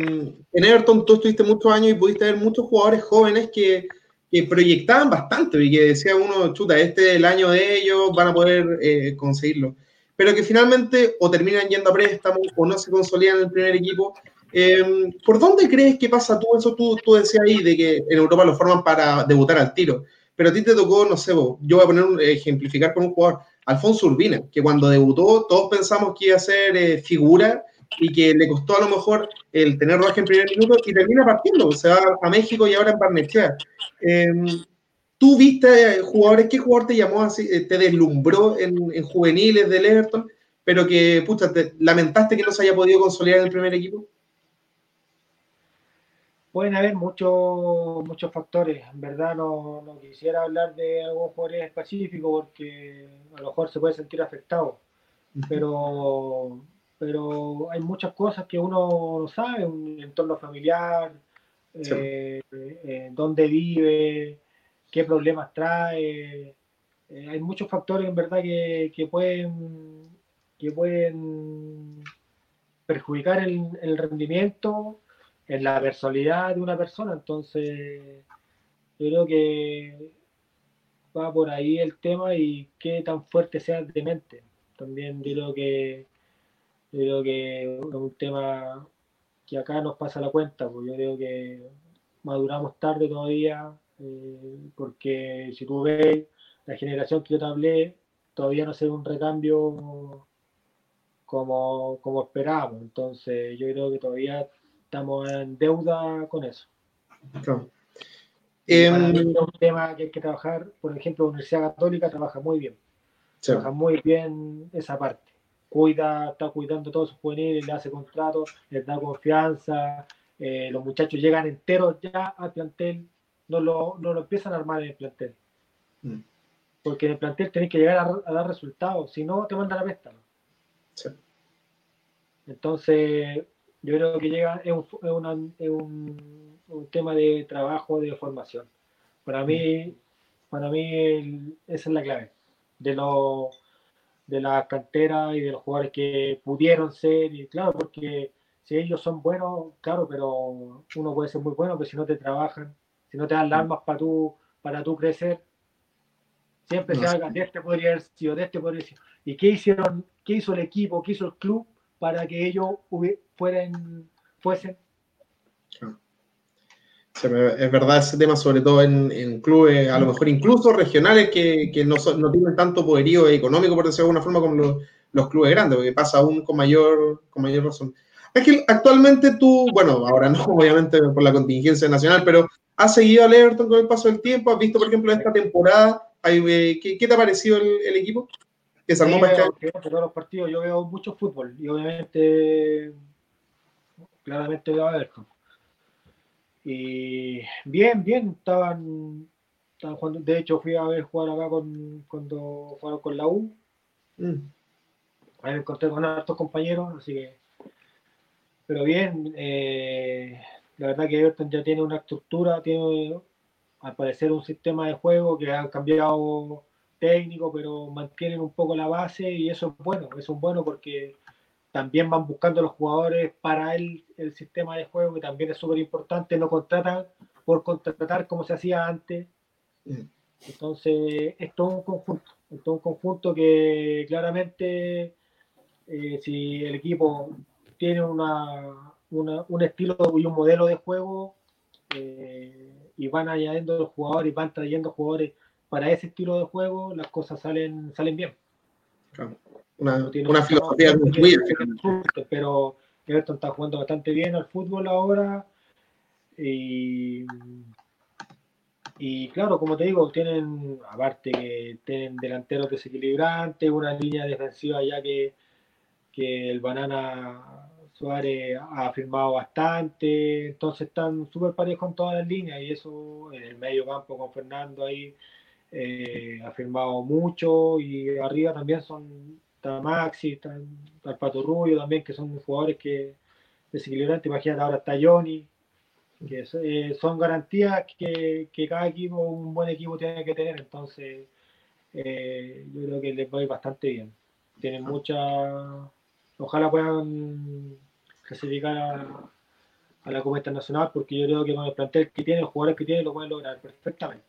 en Everton tú estuviste muchos años y pudiste ver muchos jugadores jóvenes que que proyectaban bastante y que decía uno, chuta, este es el año de ellos, van a poder eh, conseguirlo. Pero que finalmente o terminan yendo a préstamo o no se consolidan en el primer equipo. Em, ¿Por dónde crees que pasa tú eso? Tú, tú decías ahí de que en Europa lo forman para debutar al tiro. Pero a ti te tocó, no sé, vos, yo voy a poner un, ejemplificar con un jugador, Alfonso Urbina, que cuando debutó todos pensamos que iba a ser eh, figura y que le costó a lo mejor el tener rodaje en primer minuto y termina partiendo, se va a México y ahora en Barnechea. Em, ¿Tú viste jugadores, qué jugador te llamó así, eh, te deslumbró en, juveniles del Everton, pero que, pucha, te lamentaste que no se haya podido consolidar en el primer equipo? Pueden haber muchos muchos factores. En verdad no, no quisiera hablar de algún jugador específico porque a lo mejor se puede sentir afectado. Pero pero hay muchas cosas que uno no sabe, un entorno familiar, eh, eh, dónde vive, qué problemas trae. Eh, hay muchos factores en verdad que, pueden, que pueden perjudicar el, rendimiento en la personalidad de una persona. Entonces, yo creo que va por ahí el tema y qué tan fuerte sea de mente. También yo creo que yo creo que es un tema que acá nos pasa la cuenta, porque yo creo que maduramos tarde todavía, eh, porque si tú ves la generación que yo te hablé, todavía no se ve un recambio como, como esperábamos. Entonces, yo creo que todavía estamos en deuda con eso. Em, es un tema que hay que trabajar, por ejemplo, la Universidad Católica trabaja muy bien. Trabaja muy bien esa parte cuida, está cuidando todos sus juveniles, le hace contratos, les da confianza, eh, los muchachos llegan enteros ya al plantel, no lo, no lo empiezan a armar en el plantel. Mm. Porque en el plantel tenés que llegar a, dar resultados, si no te mandan a pesta. Entonces, yo creo que llega, es, un, tema de trabajo, de formación. Para mí, para mí esa es la clave de lo, de la cantera y de los jugadores que pudieron ser, y claro, porque si ellos son buenos, claro, pero uno puede ser muy bueno, pero si no te trabajan, si no te dan las armas para tú, para tú crecer, siempre se haga, de este podría haber sido, de este podría haber sido. ¿Y qué hicieron, qué hizo el equipo, qué hizo el club para que ellos fueran, fuesen? es verdad ese tema, sobre todo en, clubes, a lo mejor incluso regionales, que, no, no, tienen tanto poderío económico, por decirlo de alguna forma, como los, los clubes grandes, porque pasa aún con mayor, con mayor razón. Es que actualmente tú, bueno, ahora no, [LAUGHS] obviamente por la contingencia nacional, pero ¿has seguido al Everton con el paso del tiempo? ¿Has visto, por ejemplo, esta temporada? Eh, ¿Qué, te ha parecido el, equipo? Que se armó todos los partidos, yo veo mucho fútbol y obviamente, claramente veo a Everton. Y bien, bien, estaban, estaban jugando. De hecho, fui a ver jugar acá con, cuando jugaron con la U. Mm. Ahí me encontré con otros compañeros, así que pero bien, eh, la verdad que Everton ya tiene una estructura, tiene al parecer un sistema de juego que ha cambiado técnico, pero mantienen un poco la base y eso es bueno, eso es bueno porque también van buscando los jugadores para el, el sistema de juego, que también es súper importante, no contratan por contratar como se hacía antes. Entonces, es todo un conjunto, es todo un conjunto que claramente eh, si el equipo tiene una, un estilo y un modelo de juego eh, y van añadiendo los jugadores y van trayendo jugadores para ese estilo de juego, las cosas salen, salen bien. Una, una filosofía muy Pero Everton está jugando bastante bien al fútbol ahora. Y, y claro, como te digo, tienen, aparte que tienen delanteros desequilibrantes, una línea defensiva ya que, que el Banana Suárez ha firmado bastante, entonces están súper parejos en todas las líneas y eso en el medio campo con Fernando ahí eh, ha firmado mucho y arriba también son está Maxi, está, Pato Rubio también, que son jugadores que desequilibrantes, imagínate ahora está Johnny, que eh, son garantías que, que, cada equipo, un buen equipo tiene que tener, entonces eh, yo creo que les va a ir bastante bien. Tienen mucha, ojalá puedan clasificar a, a la Copa Internacional, porque yo creo que con el plantel que tiene, los jugadores que tiene, lo pueden lograr perfectamente.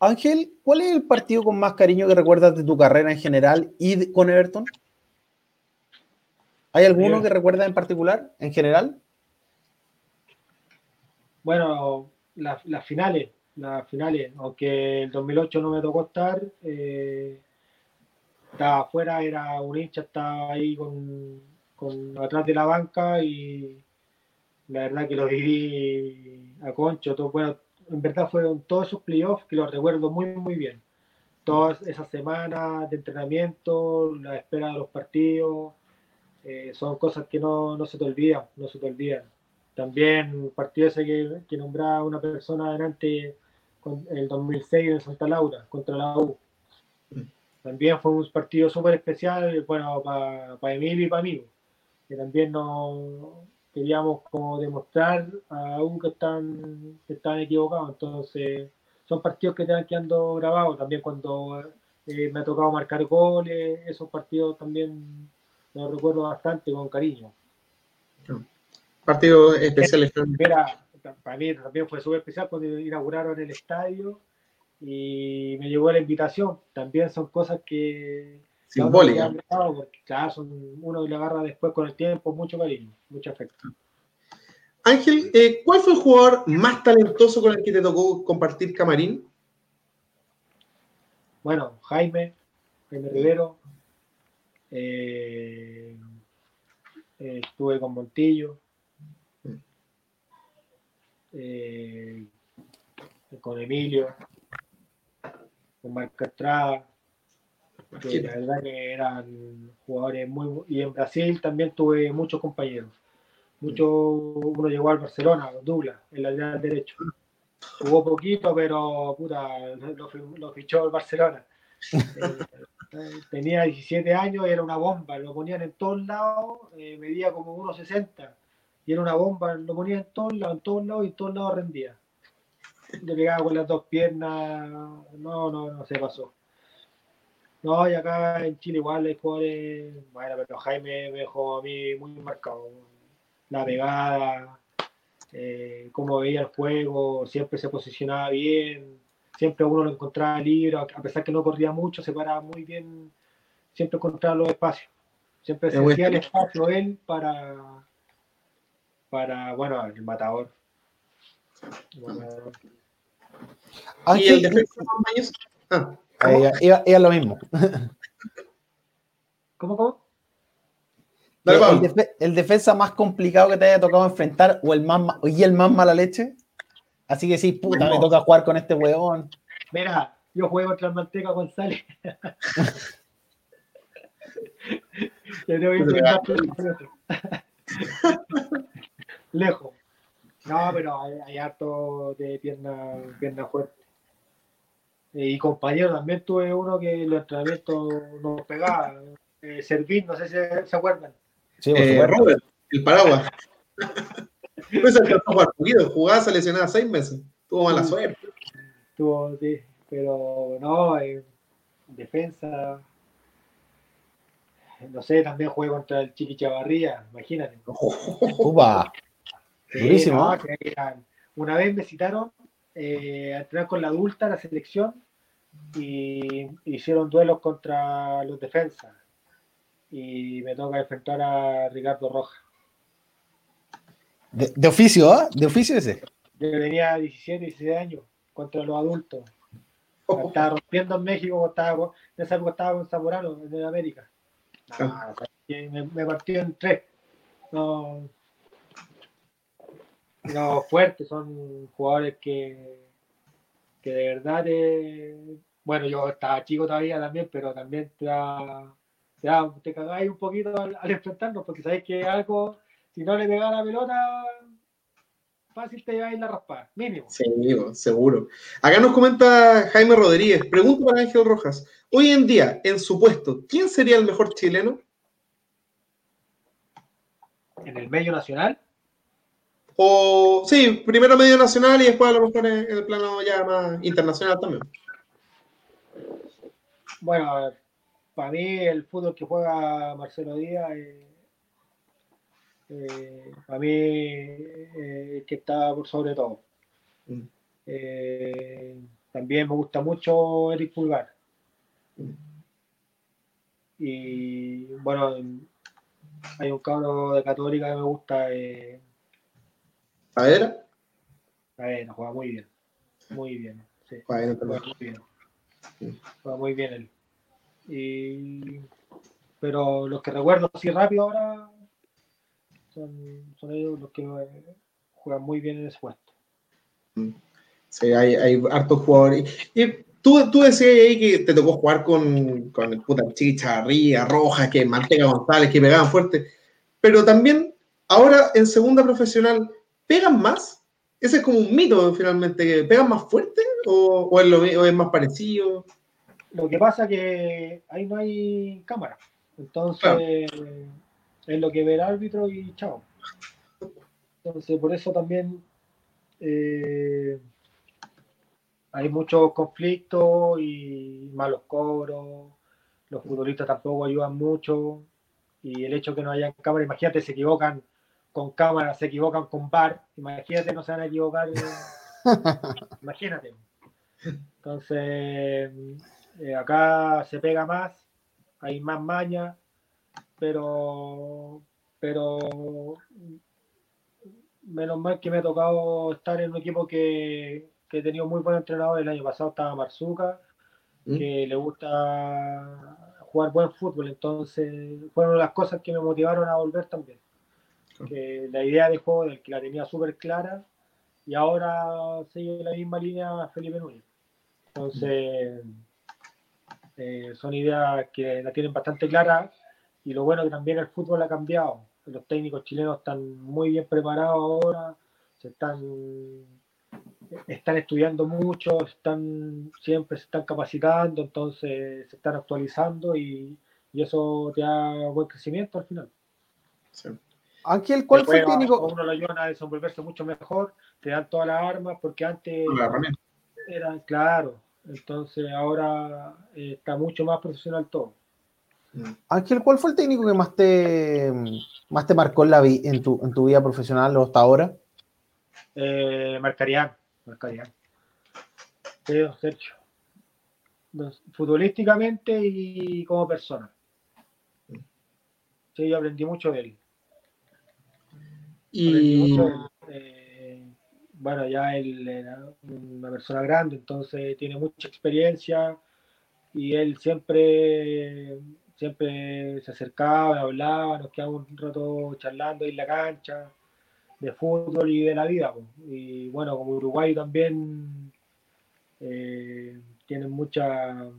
Ángel, ¿cuál es el partido con más cariño que recuerdas de tu carrera en general y con Everton? ¿Hay alguno que recuerdas en particular, en general? Bueno, las finales, las finales, aunque el 2008 no me tocó estar, eh, estaba afuera, era un hincha, estaba ahí con, con, atrás de la banca y la verdad que lo viví a concho. Todo, bueno, en verdad fueron todos esos playoffs que los recuerdo muy, muy bien. Todas esas semanas de entrenamiento, la espera de los partidos, eh, son cosas que no, no, se te olvidan, no se te olvidan. También el partido ese que, que nombraba una persona adelante en el 2006 en Santa Laura contra la U. También fue un partido súper especial, bueno, para pa Emilio y para mí que también no queríamos como demostrar a un que están, que están equivocados. Entonces, son partidos que te van quedando grabados. También cuando eh, me ha tocado marcar goles, esos partidos también los recuerdo bastante con cariño. Partidos especiales. para mí también fue súper especial cuando inauguraron el estadio y me llegó la invitación. También son cosas que, simbólica. Claro, son, uno le agarra después con el tiempo mucho cariño, mucho afecto. Ángel, eh, ¿cuál fue el jugador más talentoso con el que te tocó compartir camarín? Bueno, Jaime, Jaime Rivero. Eh, eh, estuve con Montillo. con Emilio. Con Marco Estrada que la verdad que eran jugadores muy y en Brasil también tuve muchos compañeros mucho uno llegó al Barcelona Douglas en la lateral derecho jugó poquito, pero puta, lo, fichó el Barcelona. [LAUGHS] Eh, tenía 17 años y era una bomba, lo ponían en todos lados, eh, medía como 1,60 y era una bomba, lo ponían en todos lados, en todos lados y en todos lados rendía. Le pegaba con las dos piernas, no, no, no se pasó. No, y acá en Chile igual hay jugadores, bueno, pero Jaime me dejó a mí muy marcado. La pegada, eh, cómo veía el juego, siempre se posicionaba bien, siempre uno lo encontraba libre, a pesar que no corría mucho, se paraba muy bien, siempre encontraba los espacios. Siempre se hacía el espacio él para, para, bueno, el matador. Ah, ¿Y el defensa ah, iba, lo mismo. [LAUGHS] ¿Cómo, cómo? El, defensa más complicado que te haya tocado enfrentar o el más y el más mala leche. Así que sí, puta, me toca jugar con este huevón. Mira, yo juego contra el Manteca González. [LAUGHS] [LAUGHS] Lejos. No, pero hay, harto de pierna, pierna fuerte. Eh, y compañero, también tuve uno que los entrenamientos nos pegaba. Eh, Servín, no sé si se acuerdan. Sí, eh, Robert, el paraguas. pues el jugar poquito, jugaba, se lesionaba seis meses. Tuvo mala suerte. Tuvo, sí, pero no, eh, defensa. No sé, también jugué contra el Chiqui Chavarría, imagínate. [LAUGHS] Upa. Durísimo. una vez me citaron eh, a entrenar con la adulta, la selección, y hicieron duelos contra los defensas y me toca enfrentar a Ricardo Roja. De, oficio, ¿ah? De oficio ese. Yo tenía 17, 16 años contra los adultos. Estaba rompiendo en México, estaba, en esa época estaba con Zamorano en América. Ah, me, partió en tres. No, no fuertes, son jugadores que, que de verdad, bueno, yo estaba chico todavía también, pero también te da ya, te cagáis un poquito al, enfrentarnos, porque sabéis que algo, si no le pegas la pelota, fácil te lleváis la raspada, mínimo. Sí, seguro. Acá nos comenta Jaime Rodríguez, pregunta para Ángel Rojas, hoy en día, en su puesto, ¿quién sería el mejor chileno? ¿En el medio nacional? O, sí, primero medio nacional y después a lo mejor en el plano ya más internacional también. Bueno, para mí el fútbol que juega Marcelo Díaz, eh, eh, para mí eh, que está por sobre todo. Mm. también me gusta mucho Eric Pulgar. Mm. Y bueno, hay un cabro de Católica que me gusta. ¿A ver? A ver, juega muy bien. Muy bien. Sí. Juega muy bien. Juega muy bien él. Y, pero los que recuerdo así rápido ahora son, son ellos los que juegan muy bien en ese puesto. Mm. Sí, hay, hay hartos jugadores. Y tú, tú decías ahí que te tocó jugar con, con puta Chicha, Ría, Rojas, que Manteca González, que pegaban fuerte. Pero también, ahora en segunda profesional, ¿pegan más? Ese es como un mito finalmente, ¿pegan más fuerte o, o, es, lo, o es más parecido? Lo que pasa que ahí no hay cámara. Entonces, es lo que ve el árbitro y chao. Entonces, por eso también eh, hay muchos conflictos y malos cobros. Los futbolistas tampoco ayudan mucho. Y el hecho que no haya cámara, imagínate, se equivocan con cámara, se equivocan con bar. Imagínate, no se van a equivocar. [LAUGHS] imagínate. Entonces, eh, acá se pega más, hay más maña, pero, pero menos mal que me ha tocado estar en un equipo que, que he tenido muy buen entrenador. El año pasado estaba Marzuca, ¿Mm? que le gusta jugar buen fútbol. Entonces, fueron las cosas que me motivaron a volver también. Que la idea de juego del que la tenía súper clara y ahora sigue la misma línea Felipe Núñez. Entonces, eh, son ideas que la tienen bastante clara y lo bueno que también el fútbol ha cambiado. Los técnicos chilenos están muy bien preparados ahora, se están están estudiando mucho, están siempre se están capacitando, entonces se están actualizando y, eso te da buen crecimiento al final. Ángel, ¿cuál fue el técnico? Uno lo ayuda a desenvolverse mucho mejor, te dan todas las armas, porque antes era claro, entonces ahora eh, está mucho más profesional todo. Ángel, ¿cuál fue el técnico que más te, más te marcó en, la en, tu, en tu vida profesional o hasta ahora? Eh, Marcarián, Marcarián. Pedro Sergio. Futbolísticamente y como persona. Sí, yo aprendí mucho de él. Y eh, bueno, ya él era una persona grande, entonces tiene mucha experiencia y él siempre siempre se acercaba, hablaba, nos quedábamos un rato charlando en la cancha de fútbol y de la vida. Y bueno, como Uruguay también eh, tiene mucha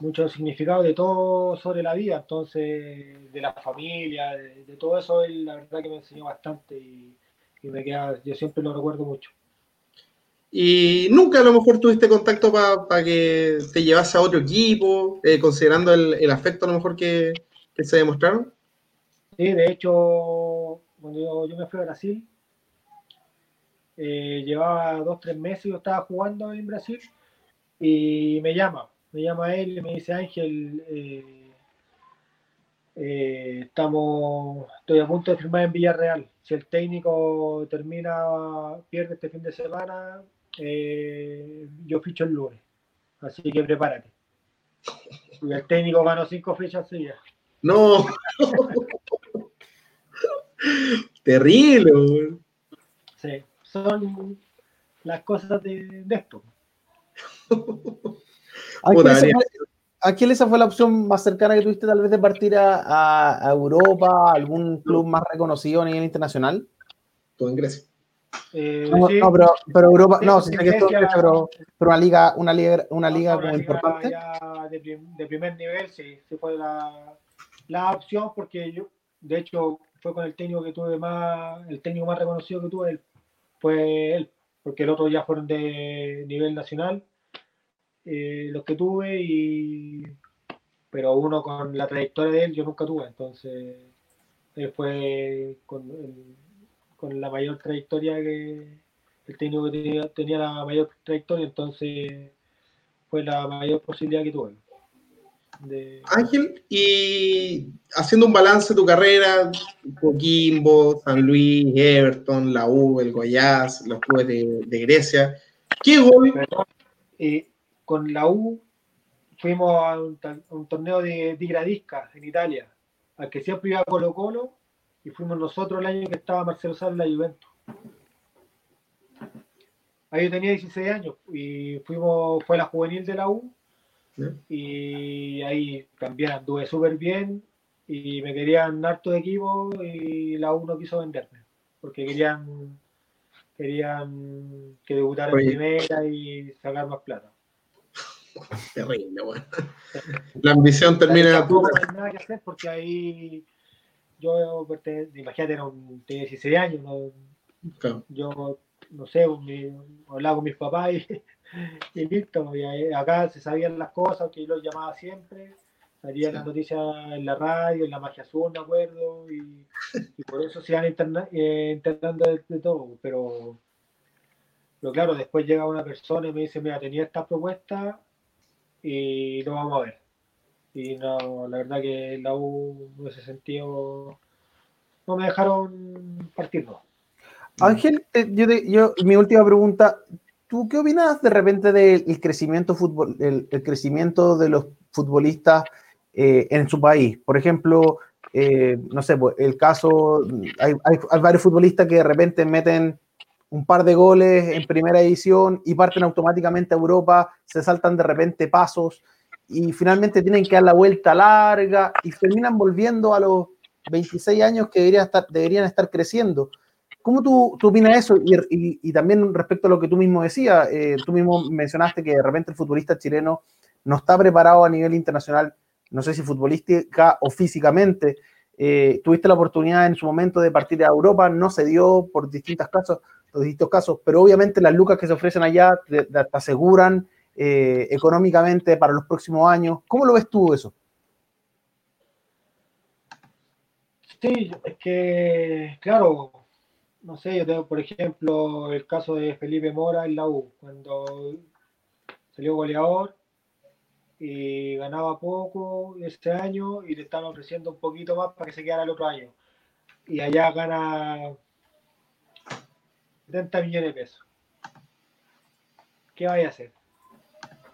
mucho significado de todo sobre la vida, entonces de la familia, de, todo eso, él la verdad que me enseñó bastante y, me queda, yo siempre lo recuerdo mucho. Y nunca a lo mejor tuviste contacto para que te llevase a otro equipo, eh, considerando el, afecto a lo mejor que, se demostraron. Sí, de hecho, cuando yo, me fui a Brasil, eh, llevaba dos, tres meses, yo estaba jugando en Brasil y me llama, me llama él y me dice Ángel, eh, estamos, estoy a punto de firmar en Villarreal. Si el técnico termina, pierde este fin de semana, eh, yo ficho el lunes. Así que prepárate. Y el técnico ganó cinco fechas seguidas. No. [LAUGHS] Terrible. Sí, son las cosas de, esto. [LAUGHS] ¿A quién esa fue la opción más cercana que tuviste tal vez de partir a, a Europa, algún club más reconocido a nivel internacional? Todo en Grecia. Eh, no, pero, pero, Europa, no, sí, que esto, pero, pero, una liga, una liga, una liga como importante. De, de, primer nivel, sí, sí fue la, la, opción porque yo, de hecho, fue con el técnico que tuve más, el técnico más reconocido que tuve, fue él, porque el otro ya fueron de nivel nacional, eh, los que tuve, y pero uno con la trayectoria de él yo nunca tuve, entonces él fue con el, con la mayor trayectoria que el técnico que tenía, la mayor trayectoria, entonces fue la mayor posibilidad que tuve. Ángel, y haciendo un balance de tu carrera, Coquimbo, San Luis, Everton, la U, el Goiás, los clubes de, Grecia, ¿qué gol? Y con la U fuimos a un, torneo de, de Gradisca en Italia, al que siempre iba Colo Colo y fuimos nosotros el año que estaba Marcelo Sá en la Juventus. Ahí yo tenía 16 años y fuimos, fue la juvenil de la U y ahí también anduve súper bien y me querían harto de equipo y la U no quiso venderme porque querían querían que debutara en primera y sacar más plata. [LAUGHS] Terrible, bueno. La ambición termina. No hay nada que hacer porque ahí yo, imagínate, era un, tenía 16 años, yo, no sé, hablaba con mis papás y, [LAUGHS] y listo, y acá se sabían las cosas, que yo los llamaba siempre, salían las noticias en la radio, en la magia azul, me acuerdo, y, por eso se iban eh, internando de, todo, pero, pero claro, después llega una persona y me dice, mira, tenía esta propuesta y lo vamos a ver y no, la verdad que la U en ese sentido no me dejaron partir. Ángel, eh, yo, yo, mi última pregunta, ¿tú qué opinas de repente del crecimiento, fútbol, el, crecimiento de los futbolistas eh, en su país? Por ejemplo, eh, no sé, pues, el caso, hay, hay, hay, varios futbolistas que de repente meten un par de goles en primera edición y parten automáticamente a Europa, se saltan de repente pasos y finalmente tienen que dar la vuelta larga y terminan volviendo a los 26 años que deberían estar, deberían estar creciendo. ¿Cómo tú, tú opinas eso? Y, y, también respecto a lo que tú mismo decías, eh, tú mismo mencionaste que de repente el futbolista chileno no está preparado a nivel internacional, no sé si futbolística o físicamente. Eh, tuviste la oportunidad en su momento de partir a Europa, no se dio por distintas casos. Los distintos casos, pero obviamente las lucas que se ofrecen allá te, aseguran eh, económicamente para los próximos años. ¿Cómo lo ves tú eso? Sí, es que, claro, no sé, yo tengo, por ejemplo, el caso de Felipe Mora en la U, cuando salió goleador y ganaba poco este año y le están ofreciendo un poquito más para que se quedara el otro año. Y allá gana 70 millones de pesos. ¿Qué vaya a hacer?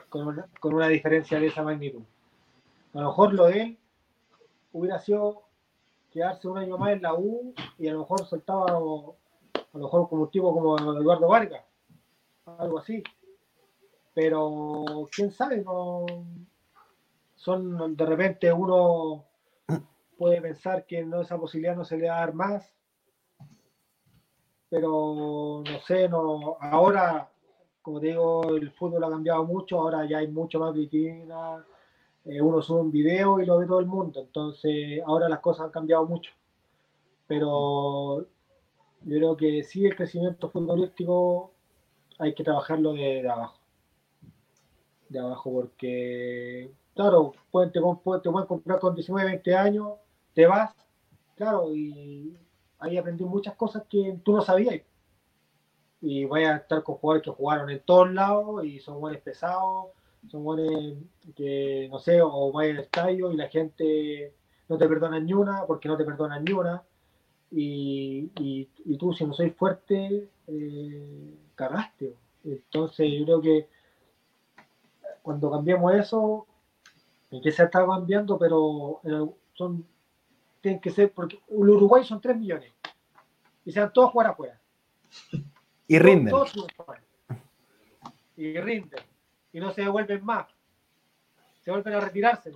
Con una, diferencia de esa magnitud. A lo mejor lo de él hubiera sido quedarse un año más en la U y a lo mejor soltaba a lo mejor como un tipo como Eduardo Vargas, algo así. Pero quién sabe, no son de repente uno puede pensar que no esa posibilidad no se le va a dar más. Pero no sé, no ahora como digo, el fútbol ha cambiado mucho, ahora ya hay mucho más vitrina, eh, uno sube un video y lo ve todo el mundo, entonces ahora las cosas han cambiado mucho. Pero yo creo que sí el crecimiento futbolístico hay que trabajarlo de, de abajo. De abajo, porque, claro, pueden, te, te pueden comprar con 19, 20 años, te vas, claro, y ahí aprendí muchas cosas que tú no sabías y voy a estar con jugadores que jugaron en todos lados y son buenos pesados, son buenos que, no sé, o vaya al estadio y la gente no te perdona ni una, porque no te perdona ni una, y, y, tú si no sois fuerte, eh. Entonces yo creo que cuando cambiemos eso, que se está cambiando, pero son, tienen que ser, porque el Uruguay son 3 millones, y sean todos jugar afuera. [LAUGHS] Y rinden. y rinden. Y no se devuelven más. Se vuelven a retirarse.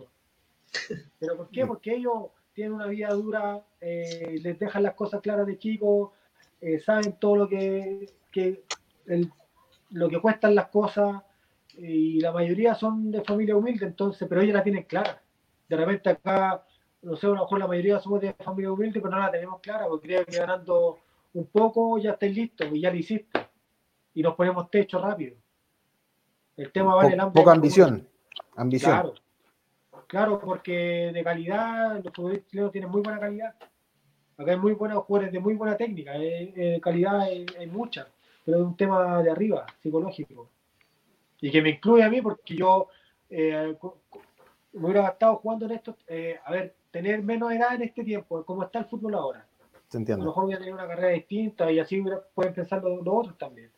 [LAUGHS] ¿Pero por qué? Porque ellos tienen una vida dura, eh, les dejan las cosas claras de chicos, eh, saben todo lo que, lo que cuestan las cosas y la mayoría son de familia humilde, entonces, pero ellos la tienen clara. De repente acá, no sé, a lo mejor la mayoría somos de familia humilde, pero no la tenemos clara, porque creo que ganando un poco ya estáis listos y ya lo hiciste. Y nos ponemos techo rápido. El tema vale el Poca ambición. Ambición. Claro. Claro, porque de calidad, los futbolistas chilenos tienen muy buena calidad. Acá hay muy buenos jugadores de muy buena técnica, eh, eh calidad hay, mucha, pero es un tema de arriba, psicológico. Y que me incluye a mí porque yo eh, me hubiera gastado jugando en esto, a ver, tener menos edad en este tiempo, como está el fútbol ahora. A lo mejor voy a tener una carrera distinta y así pueden pensar los, otros también.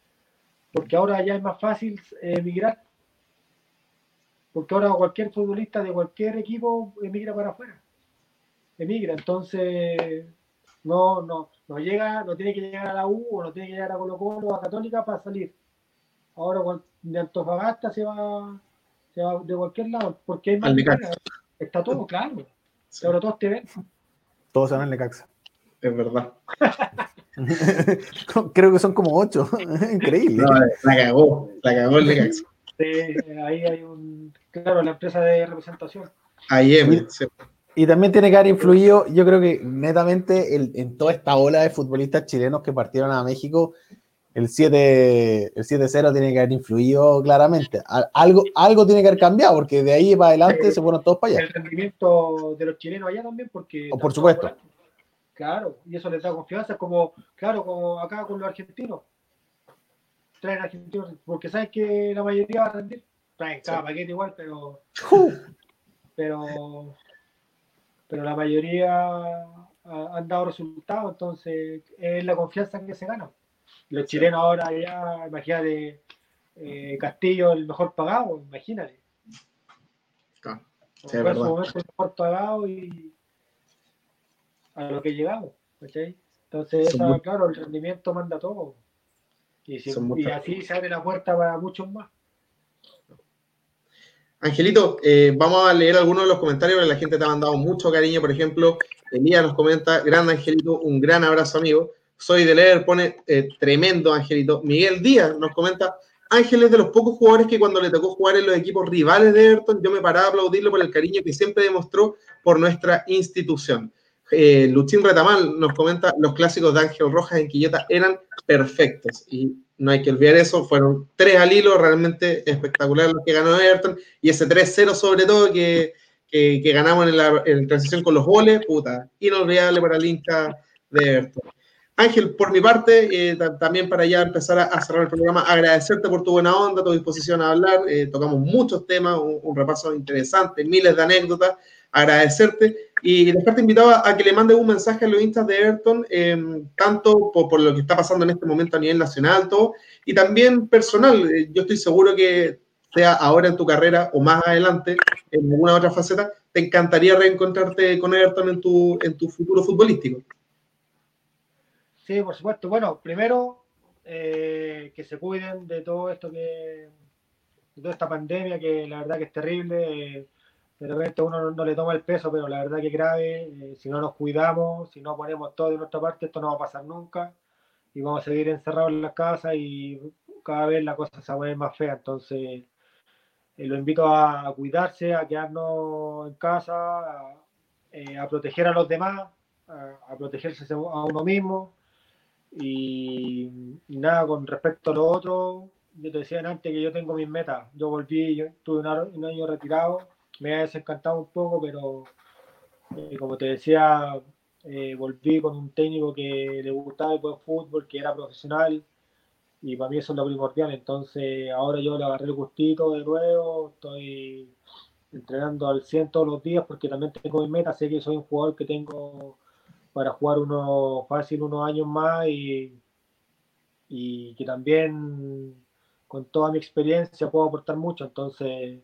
Porque ahora ya es más fácil emigrar. Porque ahora cualquier futbolista de cualquier equipo emigra para afuera. Emigra. Entonces, no, no, no llega, no tiene que llegar a la U o no tiene que llegar a Colo Colo o a Católica para salir. Ahora de Antofagasta se va, se va de cualquier lado. Porque hay más Está todo claro. Ahora todos te ven. Todos se van Necaxa es verdad. [LAUGHS] Creo que son como ocho. [LAUGHS] Increíble. la cagó, la cagó el Necaxa. Sí, ahí hay un. Claro, la empresa de representación. Ahí es. Y también tiene que haber influido, yo creo que netamente en toda esta ola de futbolistas chilenos que partieron a México, el 7 el 7-0 tiene que haber influido claramente. Algo, algo tiene que haber cambiado, porque de ahí para adelante se fueron todos para allá. El rendimiento de los chilenos allá también, porque. O por supuesto. Claro, y eso les da confianza, como, claro, como acá con los argentinos. Traen argentinos, porque saben que la mayoría va a rendir. Traen cada paquete igual, pero. Pero. Pero la mayoría han dado resultados, entonces es la confianza en que se gana. Los chilenos ahora ya, imagínate, eh, Castillo el mejor pagado, imagínate. Claro. Sí, el mejor pagado y a lo que llegamos. Entonces, claro, el rendimiento manda todo. Y, así se abre la puerta para muchos más. Angelito, eh, vamos a leer algunos de los comentarios, la gente te ha mandado mucho cariño. Por ejemplo, Elías nos comenta, grande Angelito, un gran abrazo amigo. Soy de leer, pone eh, tremendo Angelito. Miguel Díaz nos comenta, Ángel es de los pocos jugadores que cuando le tocó jugar en los equipos rivales de Everton, yo me paraba a aplaudirlo por el cariño que siempre demostró por nuestra institución. Eh, Luchín Retamal nos comenta, los clásicos de Ángel Rojas en Quillota eran perfectos y no hay que olvidar eso, fueron tres al hilo realmente espectaculares los que ganó Everton y ese 3-0 sobre todo que, que, ganamos en la transición con los goles, puta, inolvidable para el hincha de Everton. Ángel, por mi parte, eh, también para ya empezar a, cerrar el programa, agradecerte por tu buena onda, tu disposición a hablar. Eh, tocamos muchos temas, un, repaso interesante, miles de anécdotas. Agradecerte y dejarte invitado a, que le mande un mensaje a los hinchas de Everton, em, tanto por, lo que está pasando en este momento a nivel nacional, todo, y también personal. Eh, yo estoy seguro que sea ahora en tu carrera o más adelante, en alguna otra faceta, te encantaría reencontrarte con Everton en tu, en tu futuro futbolístico. Sí, por supuesto. Bueno, primero, eh, que se cuiden de todo esto que. de toda esta pandemia que la verdad que es terrible. de repente uno no, le toma el peso, pero la verdad que es grave. Eh, si no nos cuidamos, si no ponemos todo de nuestra parte, esto no va a pasar nunca. Y vamos a seguir encerrados en las casas y cada vez la cosa se va a más fea. Entonces, eh, lo invito a cuidarse, a quedarnos en casa, a, proteger a los demás, a protegerse a uno mismo y, nada, con respecto a lo otro, yo te decía antes que yo tengo mis metas. Yo volví, yo tuve un año retirado, me ha desencantado un poco, pero eh, como te decía, eh, volví con un técnico que le gustaba el buen fútbol, que era profesional, y para mí eso es lo primordial. Entonces, ahora yo le agarré el gustito de nuevo, estoy entrenando al 100 todos los días porque también tengo mis metas. Sé que soy un jugador que tengo para jugar uno fácil unos años más y, y que también con toda mi experiencia puedo aportar mucho. Entonces,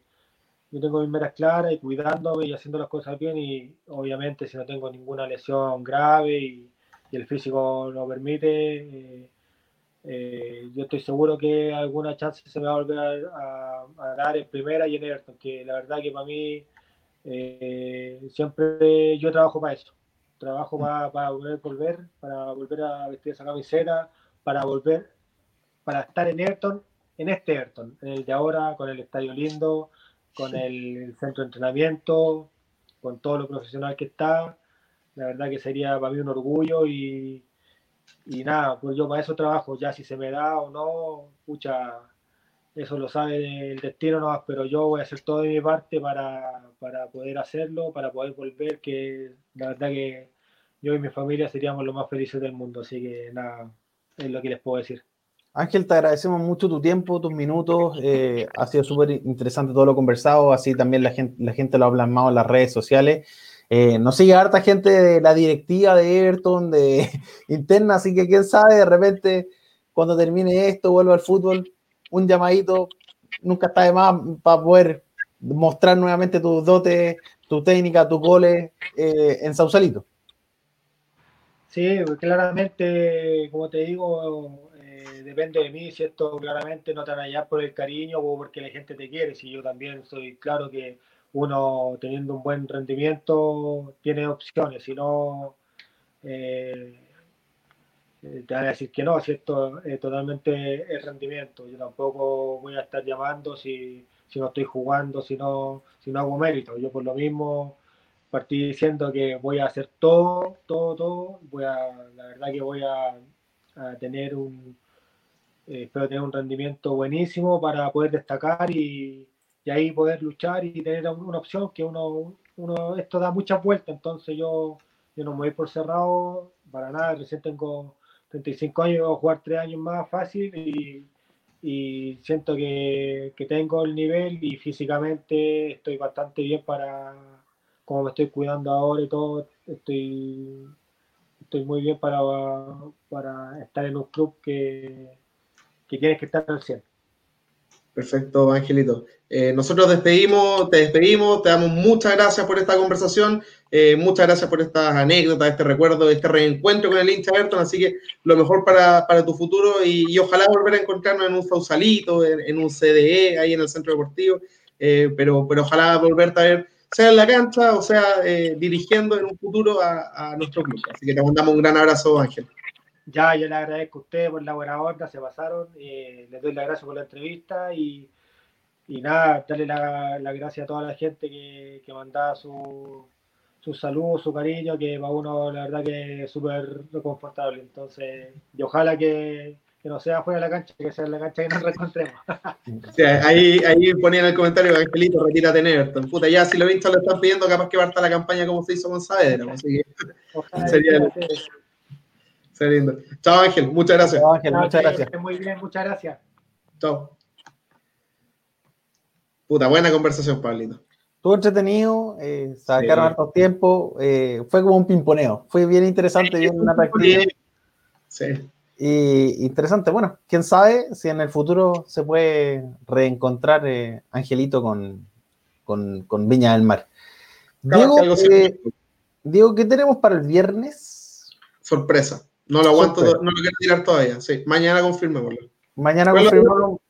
yo tengo mis metas claras y cuidándome y haciendo las cosas bien y obviamente si no tengo ninguna lesión grave y, el físico lo permite, eh, eh, yo estoy seguro que alguna chance se me va a volver a, dar en primera y en Everton, que la verdad que para mí eh, siempre yo trabajo para eso trabajo para, para volver, volver, para volver a vestir esa camiseta, para volver, para estar en Ayrton, en este Ayrton, en el de ahora, con el estadio lindo, con el, centro de entrenamiento, con todo lo profesional que está. La verdad que sería para mí un orgullo y, y nada, pues yo para eso trabajo, ya si se me da o no, pucha, eso lo sabe el destino no pero yo voy a hacer todo de mi parte para, para, poder hacerlo, para poder volver, que la verdad que yo y mi familia seríamos los más felices del mundo, así que nada, es lo que les puedo decir. Ángel, te agradecemos mucho tu tiempo, tus minutos, eh, ha sido súper interesante todo lo conversado, así también la gente, la gente lo ha plasmado en las redes sociales. Eh, nos sigue harta gente de la directiva de Everton, de [LAUGHS] interna, así que quién sabe, de repente cuando termine esto, vuelva al fútbol, un llamadito, nunca está de más para poder mostrar nuevamente tus dotes, tu técnica, tus goles eh, en Sausalito. Sí, claramente, como te digo, eh, depende de mí, si esto claramente no te van a hallar por el cariño o porque la gente te quiere, si yo también soy claro que uno teniendo un buen rendimiento tiene opciones, si no... Eh, te van a decir que no, si esto es totalmente el rendimiento. Yo tampoco voy a estar llamando si, si no estoy jugando, si no, si no hago mérito. Yo por lo mismo partí diciendo que voy a hacer todo, todo, todo. Voy a, la verdad que voy a, tener un, eh, espero tener un rendimiento buenísimo para poder destacar y, y, ahí poder luchar y tener una opción que uno, uno, esto da muchas vueltas, entonces yo, yo no me voy por cerrado para nada, recién tengo 35 años, voy a jugar 3 años más fácil y, y siento que, que, tengo el nivel y físicamente estoy bastante bien para, como me estoy cuidando ahora y todo, estoy, estoy muy bien para, para estar en un club que, que tienes que estar al 100. Perfecto, Angelito. Eh, nosotros despedimos, te despedimos, te damos muchas gracias por esta conversación, eh, muchas gracias por estas anécdotas, este recuerdo, este reencuentro con el hincha Ayrton, así que lo mejor para, tu futuro y, ojalá volver a encontrarnos en un Sausalito, en, un CDE, ahí en el centro deportivo, eh, pero, pero ojalá volverte a ver, sea en la cancha o sea dirigiendo en un futuro a, nuestro club. Así que te mandamos un gran abrazo, Ángel. Ya, yo le agradezco a ustedes por la buena onda, se pasaron. Eh, les doy las gracias por la entrevista y, y nada, darle la, la a toda la gente que, que mandaba sus su salud, su cariño, que para uno la verdad que es súper reconfortable. Entonces, y ojalá que, que, no sea fuera de la cancha, que sea en la cancha que nos reencontremos. [LAUGHS] Sí, ahí, ahí ponía en el comentario, Angelito, retírate en Everton. Puta, ya si lo visto lo están pidiendo, capaz que parta la campaña como se hizo con Saavedra. Así que [LAUGHS] sería, sería lindo. Chao Ángel, muchas gracias. Chao Ángel, muchas gracias. Muy bien, muchas gracias. Chao. Puta, buena conversación, Pablito. Estuvo entretenido, eh, sacaron sí. harto tiempo, eh, fue como un pimponeo, fue bien interesante, bien una práctica. Sí. Y interesante, bueno, quién sabe si en el futuro se puede reencontrar eh, Angelito con, con, con, Viña del Mar. Diego, Diego, ¿qué tenemos para el viernes? Sorpresa. No lo aguanto, Sorpresa. no lo quiero tirar todavía. Sí, mañana confirmémoslo. Mañana confirmémoslo.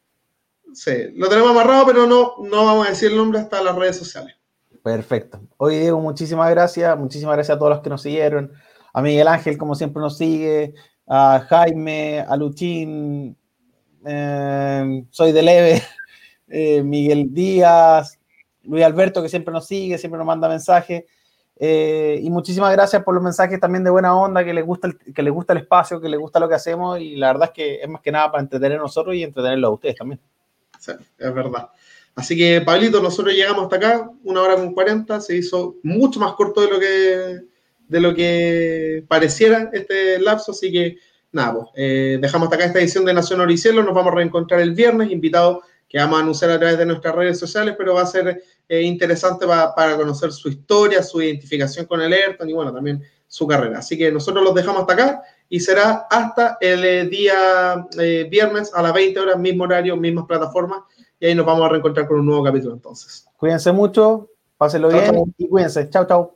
Sí, lo tenemos amarrado, pero no, no vamos a decir el nombre hasta las redes sociales. Perfecto. Oye, Diego, muchísimas gracias. Muchísimas gracias a todos los que nos siguieron. A Miguel Ángel, como siempre, nos sigue. A Jaime, a Luchín, eh, soy de Leve, [LAUGHS] eh, Miguel Díaz, Luis Alberto, que siempre nos sigue, siempre nos manda mensajes. Eh, y muchísimas gracias por los mensajes también de buena onda, que les, gusta el, que les gusta el espacio, que les gusta lo que hacemos. Y la verdad es que es más que nada para entretener a nosotros y entretenerlo a ustedes también. Sí, es verdad. Así que, Pablito, nosotros llegamos hasta acá, una hora con 40, se hizo mucho más corto de lo que, de lo que pareciera este lapso, así que nada, pues, eh, dejamos hasta acá esta edición de Nación Oricielo, nos vamos a reencontrar el viernes, invitado que vamos a anunciar a través de nuestras redes sociales, pero va a ser eh, interesante para, para conocer su historia, su identificación con el Ayrton y bueno, también su carrera. Así que nosotros los dejamos hasta acá y será hasta el eh, día eh, viernes a las 20 horas, mismo horario, mismas plataformas, y ahí nos vamos a reencontrar con un nuevo capítulo entonces. Cuídense mucho, pásenlo bien chau. y cuídense. Chao, chao.